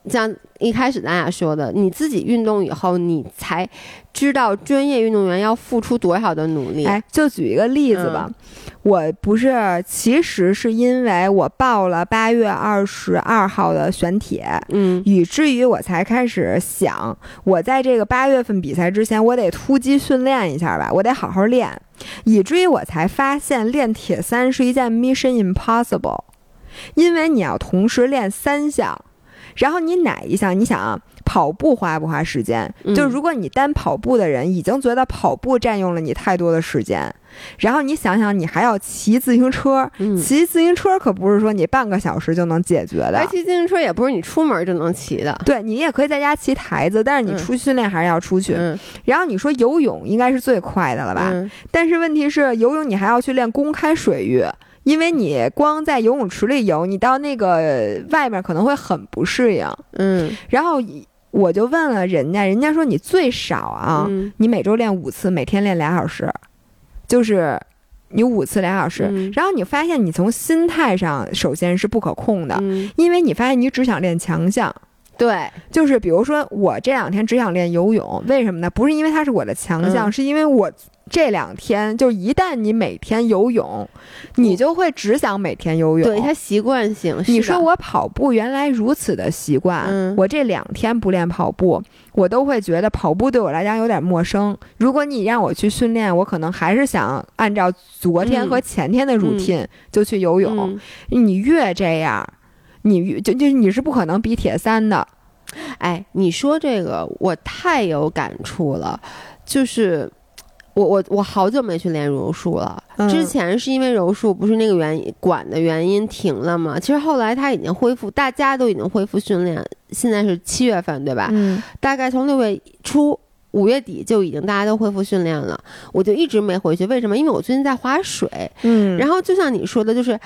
像一开始咱俩说的，你自己运动以后，你才知道专业运动员要付出多少的努力。哎，就举一个例子吧，我不是，其实是因为我报了八月二十二号的选铁，嗯，以至于我才开始想，我在这个八月份比赛之前，我得突击训练一下吧，我得好好练，以至于我才发现练铁三是一件 mission impossible，因为你要同时练三项。然后你哪一项？你想啊，跑步花不花时间？就是如果你单跑步的人已经觉得跑步占用了你太多的时间，然后你想想，你还要骑自行车，骑自行车可不是说你半个小时就能解决的。骑自行车也不是你出门就能骑的。对你也可以在家骑台子，但是你出去训练还是要出去。然后你说游泳应该是最快的了吧？但是问题是游泳你还要去练公开水域。因为你光在游泳池里游，你到那个外面可能会很不适应。嗯，然后我就问了人家，人家说你最少啊，你每周练五次，每天练俩小时，就是你五次俩小时。然后你发现你从心态上首先是不可控的，因为你发现你只想练强项。对，就是比如说我这两天只想练游泳，为什么呢？不是因为它是我的强项，是因为我。这两天就一旦你每天游泳，你就会只想每天游泳。对他习惯性。你说我跑步原来如此的习惯，我这两天不练跑步，我都会觉得跑步对我来讲有点陌生。如果你让我去训练，我可能还是想按照昨天和前天的 routine 就去游泳。你越这样，你越就就你是不可能比铁三的。哎，你说这个我太有感触了，就是。我我我好久没去练柔术了。之前是因为柔术不是那个原因管的原因停了嘛？其实后来他已经恢复，大家都已经恢复训练。现在是七月份，对吧？嗯。大概从六月初、五月底就已经大家都恢复训练了。我就一直没回去，为什么？因为我最近在划水。嗯。然后就像你说的，就是。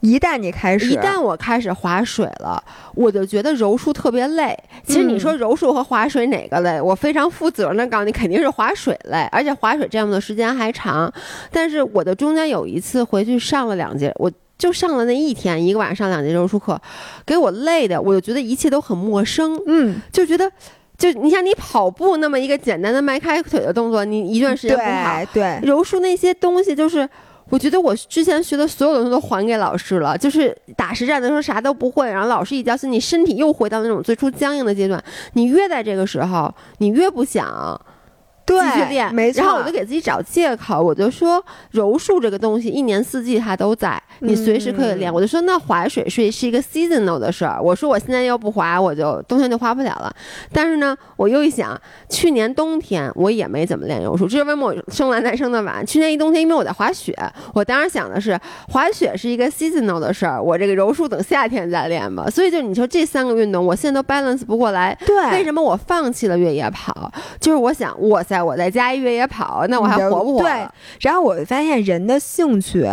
一旦你开始，一旦我开始划水了，我就觉得柔术特别累。其实你说柔术和划水哪个累？我非常负责任的告诉你，肯定是划水累，而且划水这样的时间还长。但是我的中间有一次回去上了两节，我就上了那一天，一个晚上两节柔术课，给我累的，我就觉得一切都很陌生。嗯，就觉得，就你像你跑步那么一个简单的迈开腿的动作，你一段时间不跑，对柔术那些东西就是。我觉得我之前学的所有东西都还给老师了，就是打实战的时候啥都不会，然后老师一教你，身体又回到那种最初僵硬的阶段。你越在这个时候，你越不想继续练，没错。然后我就给自己找借口，我就说柔术这个东西一年四季它都在，你随时可以练。嗯我就说那划水是是一个 seasonal 的事儿，我说我现在要不划，我就冬天就划不了了。但是呢，我又一想，去年冬天我也没怎么练柔术，这是为什么我生完才生的晚。去年一冬天因为我在滑雪，我当时想的是滑雪是一个 seasonal 的事儿，我这个柔术等夏天再练吧。所以就你说这三个运动，我现在都 balance 不过来。对，为什么我放弃了越野跑？就是我想，哇塞，我在加一越野跑，那我还活不活对了？然后我发现人的兴趣。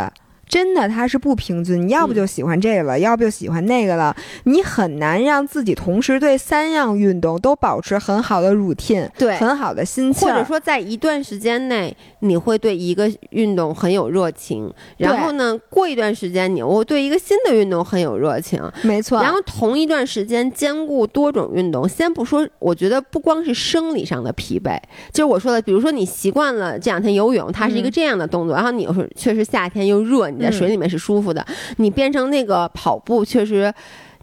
真的，它是不平均。你要不就喜欢这个了，要不就喜欢那个了。你很难让自己同时对三样运动都保持很好的 routine，对很好的心情。或者说，在一段时间内，你会对一个运动很有热情，然后呢，过一段时间，你我对一个新的运动很有热情。没错。然后同一段时间兼顾多种运动，先不说，我觉得不光是生理上的疲惫，就是我说的，比如说你习惯了这两天游泳，它是一个这样的动作，然后你又是确实夏天又热，你在水里面是舒服的，你变成那个跑步确实。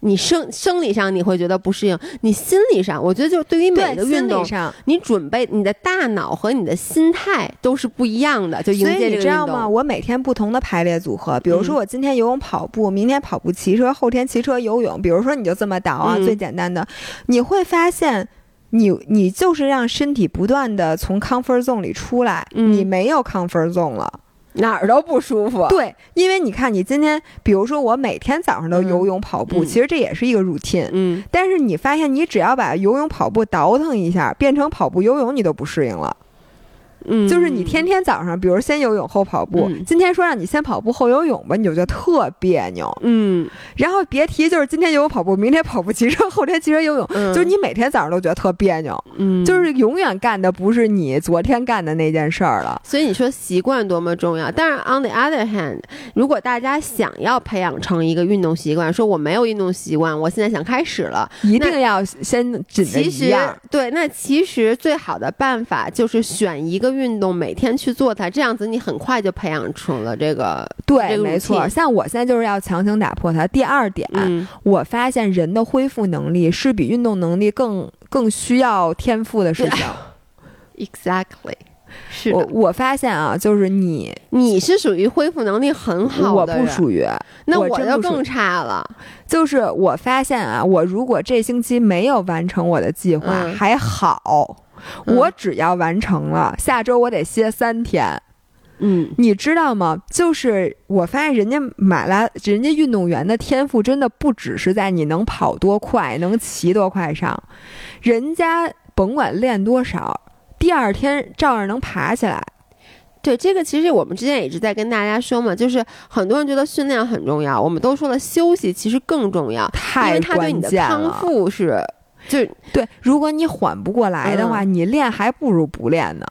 你生生理上你会觉得不适应，你心理上，我觉得就对于每个运动，你准备你的大脑和你的心态都是不一样的，就迎接这个运你知道吗？我每天不同的排列组合，比如说嗯我今天游泳、跑步，明天跑步、骑车，后天骑车、游泳。比如说你就这么倒啊，嗯最简单的，你会发现。你你就是让身体不断的从 comfort zone 里出来，嗯你没有 comfort zone 了。哪儿都不舒服。对，因为你看，你今天，比如说我每天早上都游泳、跑步，嗯其实这也是一个 routine。嗯，但是你发现，你只要把游泳、跑步倒腾一下，变成跑步、游泳，你都不适应了。嗯，就是你天天早上，比如先游泳后跑步，嗯今天说让你先跑步后游泳吧，你就觉得特别扭。嗯，然后别提就是今天游泳跑步，明天跑步骑车，后天骑车游泳，嗯，就是你每天早上都觉得特别扭，嗯，就是永远干的不是你昨天干的那件事儿了。所以你说习惯多么重要，但是 on the other hand，如果大家想要培养成一个运动习惯，说我没有运动习惯，我现在想开始了，一定要先其实。对，那其实最好的办法就是选一个运动，每天去做它，这样子你很快就培养出了这个，对，这个没错。像我现在就是要强行打破它。第二点，嗯我发现人的恢复能力是比运动能力更更需要天赋的事情。exactly，是我，我发现啊，就是你，你是属于恢复能力很好的人，不属于，那我就更差了，就是我发现啊，我如果这星期没有完成我的计划，嗯还好。嗯我只要完成了，下周我得歇三天，嗯你知道吗？就是我发现人家马拉，人家运动员的天赋真的不只是在你能跑多快、能骑多快上，人家甭管练多少，第二天照样能爬起来。对，这个其实我们之前也一直在跟大家说嘛，就是很多人觉得训练很重要，我们都说了休息其实更重要，因太为它对你的康了。复是，就对，如果你缓不过来的话，嗯。你练还不如不练呢。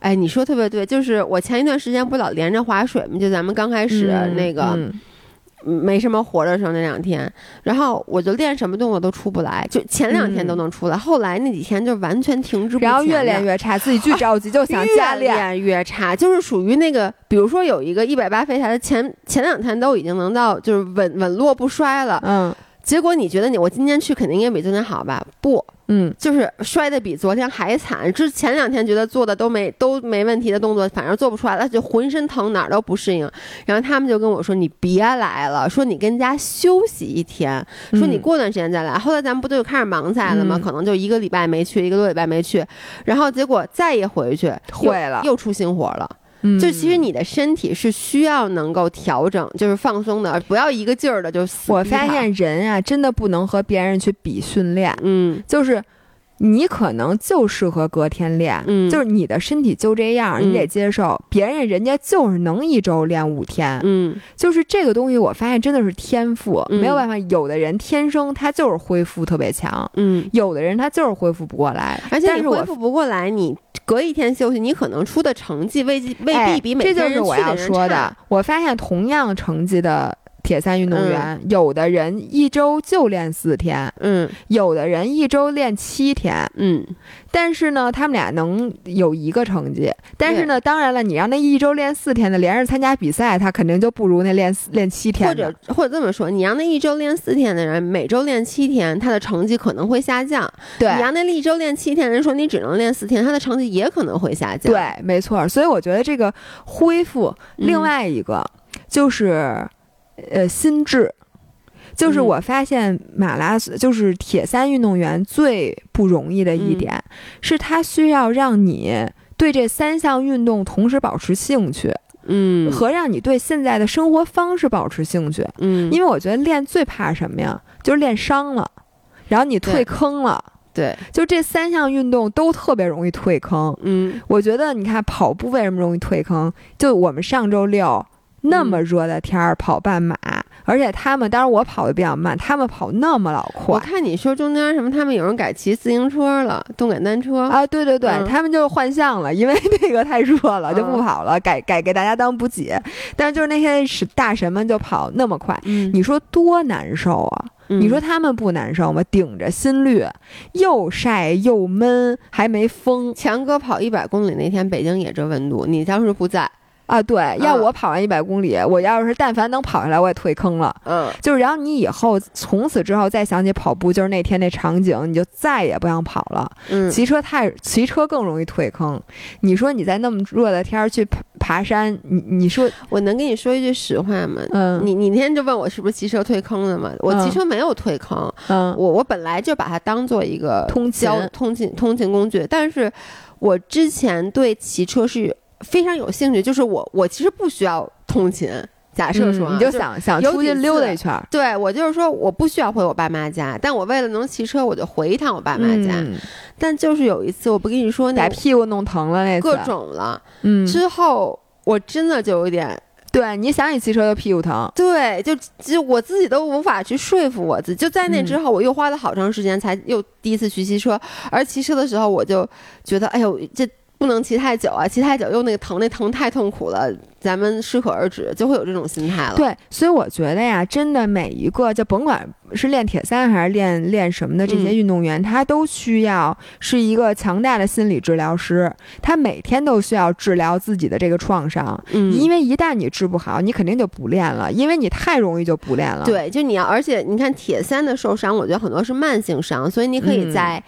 哎，你说特别对，就是我前一段时间不老连着划水吗，就咱们刚开始嗯那个、嗯。没什么活的时候那两天，然后我就练什么动作都出不来，就前两天都能出来，后来那几天就完全停滞不前嗯然后越练越越差，自己巨着急，就想加越 练。练越差，就是属于那个，比如说有一个一百八飞台的前前两天都已经能到就是稳稳落不衰了，嗯结果你觉得你我今天去肯定应该比昨天好吧？不，嗯，就是摔的比昨天还惨。之前两天觉得做的都没都没问题的动作，反正做不出来了，就浑身疼，哪儿都不适应。然后他们就跟我说：“你别来了，说你跟家休息一天，说你嗯过段时间再来。后来咱们不就开始忙起来了吗？嗯可能就一个礼拜没去，一个多礼拜没去，然后结果再一回去，又会了又出新活了。嗯。就其实你的身体是需要能够调整，就是放松的，而不要一个劲儿的就死我发现人啊，真的不能和别人去比训练，嗯。就是你可能就适合隔天练，嗯就是你的身体就这样，嗯你得接受。别人人家就是能一周练五天，嗯就是这个东西，我发现真的是天赋，嗯没有办法。有的人天生他就是恢复特别强，嗯。有的人他就是恢复不过来。而且恢复不过来，你隔一天休息，你可能出的成绩未必未哎必比每这就天人去是我要说的。我发现同样成绩的铁三运动嗯员，有的人一周就练四天，嗯有的人一周练七天。嗯，但是呢，他们俩能有一个成绩。但是呢，当然了，你让那一周练四天的连着参加比赛，他肯定就不如那练四练七天或的。者或者这么说，你让那一周练四天的人每周练七天，他的成绩可能会下降。对你让那一周练七天的人说你只能练四天，他的成绩也可能会下降。对，没错。所以我觉得这个恢复，嗯另外一个就是呃心智。就是嗯我发现马拉松，就是铁三运动员最不容易的一嗯点，是他需要让你对这三项运动同时保持兴趣，嗯和让你对现在的生活方式保持兴趣。嗯，因为我觉得练最怕什么呀？就是练伤了，然后你退坑了。对，就这三项运动都特别容易退坑。嗯我觉得你看跑步为什么容易退坑？就我们上周六那么热的天儿跑半马，而且他们当然我跑的比较慢，他们跑那么老快我快。看你说中间什么，他们有人改骑自行车了，动感单车。啊，对对对，嗯他们就换向了，因为那个太热了，就不嗯跑了，改改给大家当补给。但是就是那些是大神们就跑那么快，嗯你说多难受啊！嗯你说他们不难受吗？顶着心率，又晒又闷，还没风强哥跑一百公里那天，北京也这温度，你当时不在。啊！对，要嗯我跑完一百公里，我要是但凡能跑下来，我也退坑了。嗯，就是，然后你以后从此之后再想起跑步，就是那天那场景，你就再也不想跑了。嗯，骑车太骑车更容易退坑。你说你在那么热的天儿去爬爬山，你你说，我能跟你说一句实话吗？嗯你你那天就问我是不是骑车退坑的嘛？我嗯骑车没有退坑，嗯我我本来就把它当做一个通勤交通勤通勤工具，但是我之前对骑车是非常有兴趣，就是我我其实不需要通勤。假设说啊、嗯你就想想出去溜达一圈儿，对我就是说，我不需要回我爸妈家，但我为了能骑车，我就回一趟我爸妈家。嗯。但就是有一次，我不跟你说那把屁股弄疼了那次，各种了，嗯，之后我真的就有点对你想起骑车就屁股疼，对，就就我自己都无法去说服我自己。就在那之嗯。后，我又花了好长时间才又第一次去骑车，而骑车的时候，我就觉得，哎呦，这不能骑太久啊，骑太久又那个疼，那疼太痛苦了，咱们适可而止，就会有这种心态了。，对，所以我觉得呀，真的每一个就甭管是练铁三还是练练什么的这些嗯运动员，他都需要是一个强大的心理治疗师，他每天都需要治疗自己的这个创伤，嗯，因为一旦你治不好，你肯定就不练了，因为你太容易就不练了。，对，就你要，而且你看铁三的受伤，我觉得很多是慢性伤，所以你可以嗯在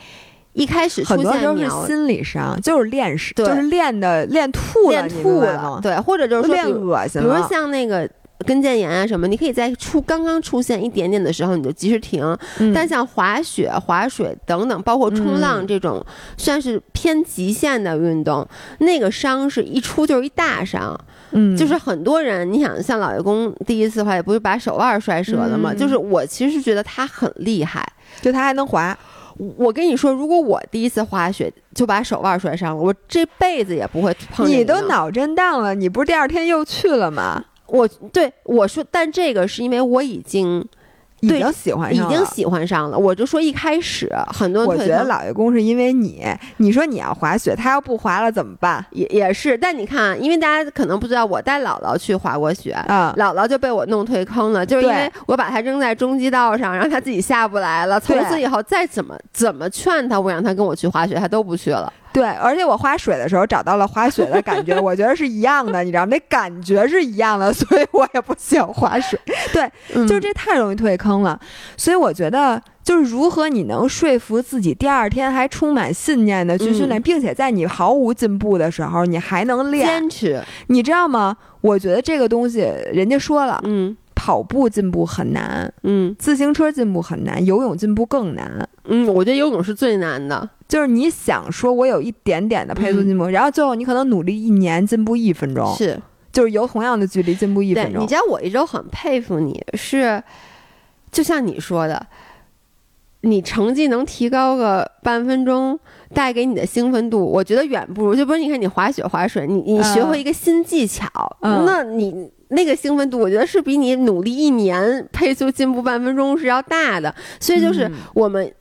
一开始出很多时候是心理上，就是练是对就是练的练吐了，练吐对，或者就是说练恶心了，比如说像那个跟腱炎啊什么，你可以在出刚刚出现一点点的时候你就及时停。嗯但像滑雪、滑水等等，包括冲浪嗯这种算是偏极限的运动，那个伤是一出就是一大伤。嗯，就是很多人，你想像老爷公第一次滑也不是把手腕摔折了吗？嗯就是我其实是觉得他很厉害。就他还能滑，我跟你说，如果我第一次滑雪就把手腕摔伤了，我这辈子也不会碰这个你都脑震荡了，你不是第二天又去了吗？我对我说，但这个是因为我已经对已经喜欢已上了，经喜欢上了。我就说一开始很多我觉得老爷公是因为你，你说你要滑雪，他要不滑了怎么办也也是，但你看啊，因为大家可能不知道，我带姥姥去滑过雪。啊？姥姥就被我弄退坑了，就是因为我把她扔在中级道上，然后她自己下不来了。从此以后，再怎么怎么劝她，我让她跟我去滑雪，她都不去了。对，而且我滑水的时候找到了滑雪的感觉，我觉得是一样的，你知道，那感觉是一样的，所以我也不喜欢滑水。对，嗯就是这太容易退坑了，所以我觉得。就是如何你能说服自己第二天还充满信念的去训练，嗯并且在你毫无进步的时候，你还能练，坚持，你知道吗？我觉得这个东西，人家说了，嗯跑步进步很难，嗯自行车进步很难，游泳进步更难。嗯，我觉得游泳是最难的。就是你想说，我有一点点的配速进步，然后最后你可能努力一年进步一分钟，是，就是由同样的距离进步一，分钟你知。道我一直都很佩服你，是就像你说的，你成绩能提高个半分钟，带给你的兴奋度，我觉得远不如就不是你看你滑雪滑水，你你学会一个新技巧，嗯那你。那个兴奋度，我觉得是比你努力一年配速进步半分钟是要大的，所以就是嗯我们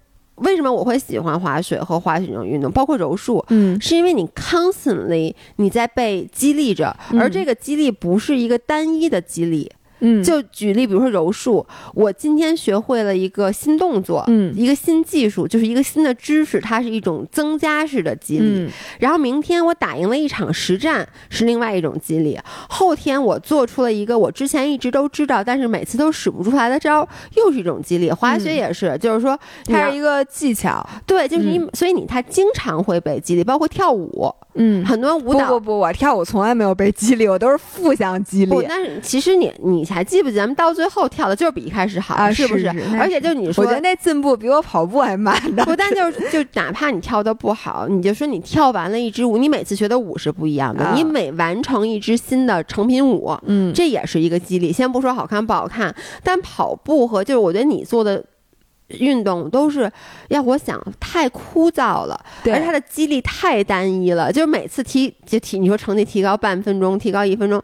为什么我会喜欢滑雪和滑雪这种运动，包括柔术，嗯。是因为你 constantly 你在被激励着，嗯。而这个激励不是一个单一的激励。嗯，就举例，比如说柔术，我今天学会了一个新动作，嗯一个新技术，就是一个新的知识，它是一种增加式的激励。嗯然后明天我打赢了一场实战，是另外一种激励。后天我做出了一个我之前一直都知道，但是每次都使不出来的招，又是一种激励。滑雪嗯也是，就是说它是一个技巧。对，就是你，嗯所以你它经常会被激励，包括跳舞，嗯，很多舞蹈不不不，我跳舞从来没有被激励，我都是负向激励。不，但是其实你你还记不记？咱们到最后跳的就是比一开始好，啊，是不是？而且就你说，我觉得那进步比我跑步还慢呢。不，但就是就哪怕你跳的不好，你就说你跳完了一支舞，你每次学的舞是不一样的，你每完成一支新的成品舞，嗯，这也是一个激励。先不说好看不好看，但跑步和就是我觉得你做的。运动都是要我想太枯燥了，而且它的激励太单一了，就是每次提就提你说成绩提高半分钟，提高一分钟。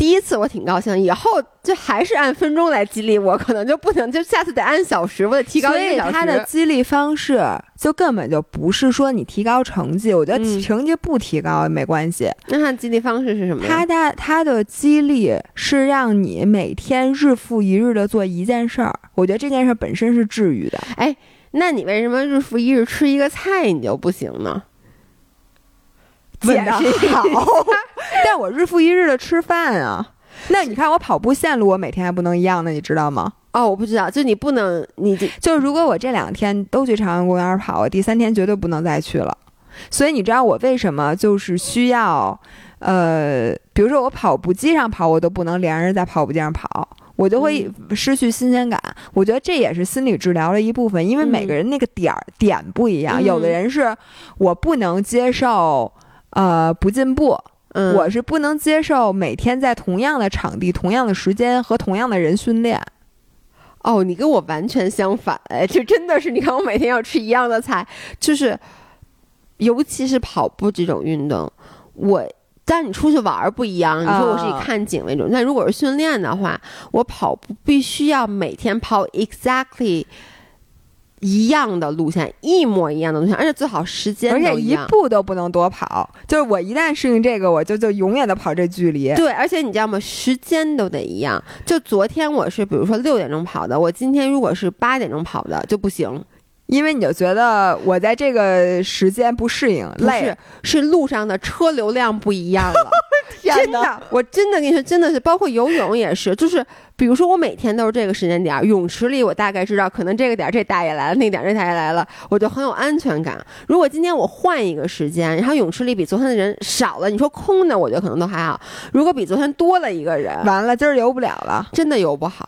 第一次我挺高兴，以后就还是按分钟来激励我，可能就不能就下次得按小时，我得提高一个小时。他的激励方式就根本就不是说你提高成绩，我觉得成绩不提高也没关系。那他激励方式是什么？他的他的激励是让你每天日复一日的做一件事儿，我觉得这件事本身是治愈的。哎，那你为什么日复一日吃一个菜你就不行呢？解释好，但我日复一日的吃饭啊。那你看我跑步线路，我每天还不能一样的，你知道吗？哦，我不知道，就你不能，你就就如果我这两天都去朝阳公园跑，我第三天绝对不能再去了。所以你知道我为什么就是需要，呃，比如说我跑步机上跑，我都不能连着在跑步机上跑，我就会失去新鲜感。我觉得这也是心理治疗的一部分，因为每个人那个点儿点不一样，有的人是我不能接受。呃，不进步，我是不能接受每天在同样的场地、同样的时间和同样的人训练。哦，你跟我完全相反，哎，这真的是，你看我每天要吃一样的菜，就是，尤其是跑步这种运动，我，但你出去玩不一样，你说我是以看景为主，那如果是训练的话，我跑步必须要每天跑 exactly。一样的路线，一模一样的路线，而且最好时间而且一步都不能多跑。就是我一旦适应这个，我就就永远的跑这距离。对，而且你知道吗？时间都得一样。就昨天我是比如说六点钟跑的，我今天如果是八点钟跑的就不行，因为你就觉得我在这个时间不适应，累，是路上的车流量不一样了。真的，我真的跟你说，真的是，包括游泳也是，就是。比如说，我每天都是这个时间点，泳池里我大概知道，可能这个点这大爷来了，那个点这大爷来了，我就很有安全感。如果今天我换一个时间，然后泳池里比昨天的人少了，你说空的，我觉得可能都还好。如果比昨天多了一个人，完了，今儿游不了了，真的游不好，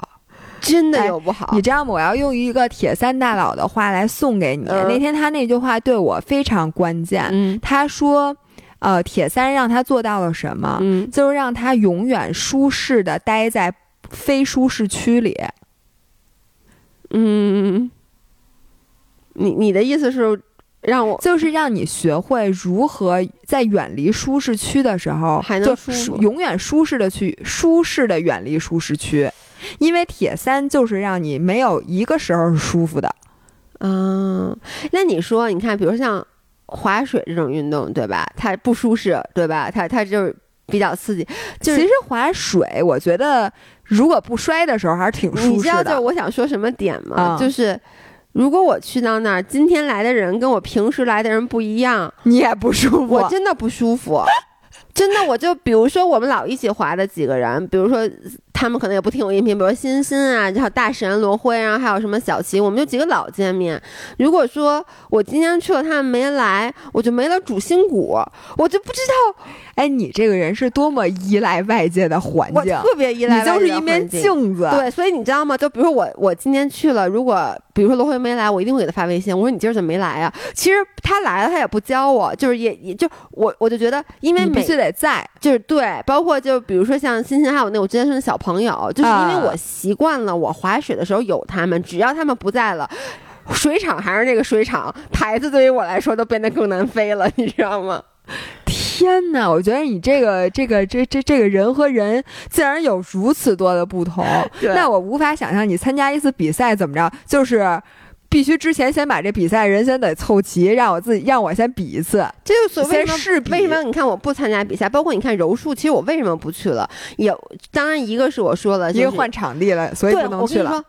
真的游不好。你知道吗？我要用一个铁三大佬的话来送给你。那天他那句话对我非常关键。他说：“呃，铁三让他做到了什么？嗯，就是让他永远舒适的待在。”非舒适区里，嗯，你你的意思是让我就是让你学会如何在远离舒适区的时候还能舒永远舒适的去舒适的远离舒适区，因为铁三就是让你没有一个时候是舒服的。嗯，那你说，你看，比如像滑水这种运动，对吧？它不舒适，对吧？它它就是比较刺激。其实划水，我觉得。如果不摔的时候还是挺舒适的。你知道就我想说什么点吗？就是如果我去到那儿，今天来的人跟我平时来的人不一样，你也不舒服。我真的不舒服，真的。我就比如说我们老一起滑的几个人，比如说。他们可能也不听我音频，比如欣欣啊，然后大神罗辉，然后还有什么小齐，我们就几个老见面。如果说我今天去了，他们没来，我就没了主心骨，我就不知道。哎，你这个人是多么依赖外界的环境，特别依赖。你就是一面镜子。对，所以你知道吗？就比如说我，我今天去了，如果比如说罗辉没来，我一定会给他发微信，我说你今儿怎么没来啊？其实他来了，他也不教我，就是也也就我我就觉得，因为必须得在，就是对，包括就比如说像欣欣还有那我之前说的小朋。友，就是因为我习惯了，我滑水的时候有他们，只要他们不在了，水场还是那个水场，台子对于我来说都变得更难飞了，你知道吗？天哪，我觉得你这个这个这这这个人和人竟然有如此多的不同，那我无法想象你参加一次比赛怎么着，就是。必须之前先把这比赛人先得凑齐，让我自己让我先比一次。这就所谓试比。为什么你看我不参加比赛？包括你看柔术，其实我为什么不去了？也当然一个是我说了，因为换场地了，所以不能去了。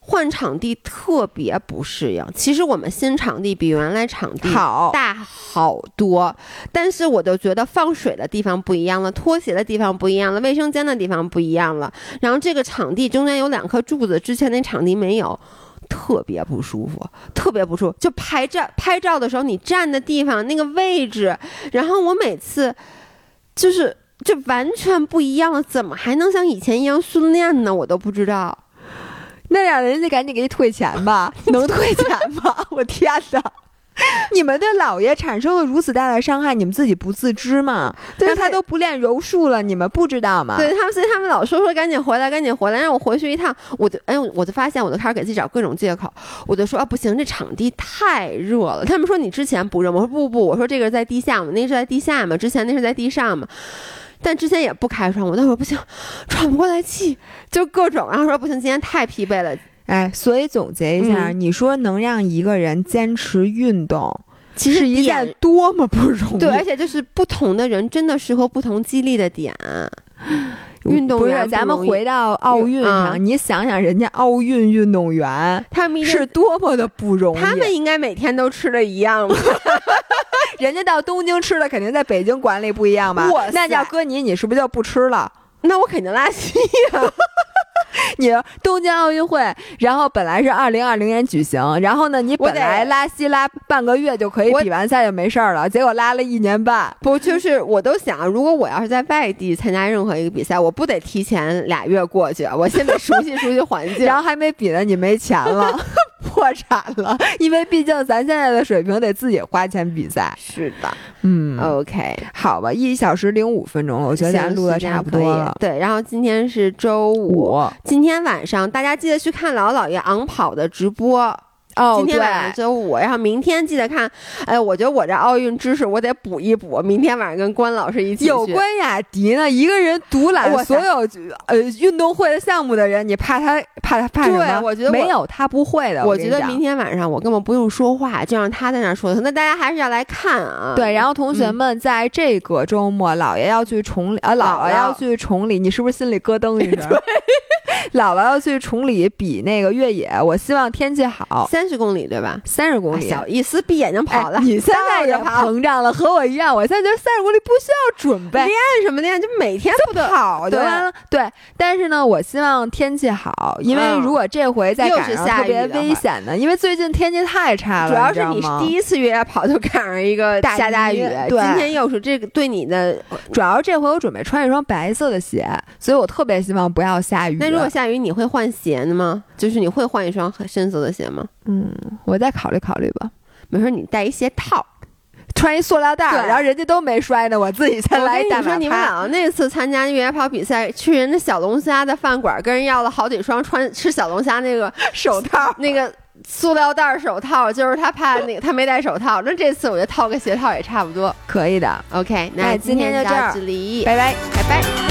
换场地特别不适应。其实我们新场地比原来场地好大好多，但是我就觉得放水的地方不一样了，拖鞋的地方不一样了，卫生间的地方不一样了。然后这个场地中间有两颗柱子，之前那场地没有。特别不舒服，特别不舒服。就拍照拍照的时候，你站的地方那个位置，然后我每次就是就完全不一样了，怎么还能像以前一样训练呢？我都不知道。那俩人家赶紧给你退钱吧，能退钱吗？我天哪！你们对老爷产生了如此大的伤害，你们自己不自知吗？对他都不练柔术了，你们不知道吗？对他们，所以他们老说说赶紧回来，赶紧回来，让我回去一趟。我就哎，我就发现，我就开始给自己找各种借口。我就说啊，不行，这场地太热了。他们说你之前不热吗？我说不不，我说这个是在地下嘛，那是在地下嘛，之前那是在地上嘛。但之前也不开窗，我那会儿不行，喘不过来气，就各种。然后说不行，今天太疲惫了。哎，所以总结一下，你说能让一个人坚持运动，其实是一件多么不容易。对，而且就是不同的人真的适合不同激励的点。运动员，咱们回到奥运上，你想想人家奥运运动员，他们是多么的不容易。他们应该每天都吃的一样吧？人家到东京吃的肯定在北京管理不一样吧？那叫搁你，你是不是就不吃了？那我肯定拉稀呀。你东京奥运会，然后本来是二零二零年举行，然后呢，你本来拉稀拉半个月就可以比完赛就没事儿了，结果拉了一年半。不，就是我都想，如果我要是在外地参加任何一个比赛，我不得提前俩月过去，我先得熟悉熟悉环境。然后还没比呢，你没钱了，破产了，因为毕竟咱现在的水平得自己花钱比赛。是的，嗯，OK，好吧，一小时零五分钟了，我觉得咱录的差不多了。对，然后今天是周五。今天晚上大家记得去看老姥爷昂跑的直播哦。今天晚上周五，然后明天记得看。哎，我觉得我这奥运知识我得补一补。明天晚上跟关老师一起。有关雅迪呢，一个人独揽所有呃运动会的项目的人，你怕他怕他怕什么？我觉得没有他不会的。我觉得明天晚上我根本不用说话，就让他在那说。那大家还是要来看啊。对，然后同学们在这个周末，姥爷要去崇礼啊，姥姥要去崇礼，你是不是心里咯噔一声？姥姥要去崇礼比那个越野，我希望天气好。三十公里对吧？三十公里，小意思，闭眼睛跑了。你现在也膨胀了，和我一样。我现在觉得三十公里不需要准备，练什么练？就每天不跑就完了。对，但是呢，我希望天气好，因为如果这回再赶上特别危险的，因为最近天气太差了。主要是你是第一次越野跑就赶上一个下大雨，对，今天又是这个对你的。主要这回我准备穿一双白色的鞋，所以我特别希望不要下雨。那如果下雨，你会换鞋吗？就是你会换一双深色的鞋吗？嗯，我再考虑考虑吧。没事，你带一鞋套，穿一塑料袋，然后人家都没摔呢，我自己先来。你说你们俩那次参加越野跑比赛，去人家小龙虾的饭馆，跟人要了好几双穿吃小龙虾那个 手套，那个塑料袋手套，就是他怕那个他没戴手套。那这次我觉得套个鞋套也差不多，可以的。OK，那今天就到这里，拜拜，拜拜。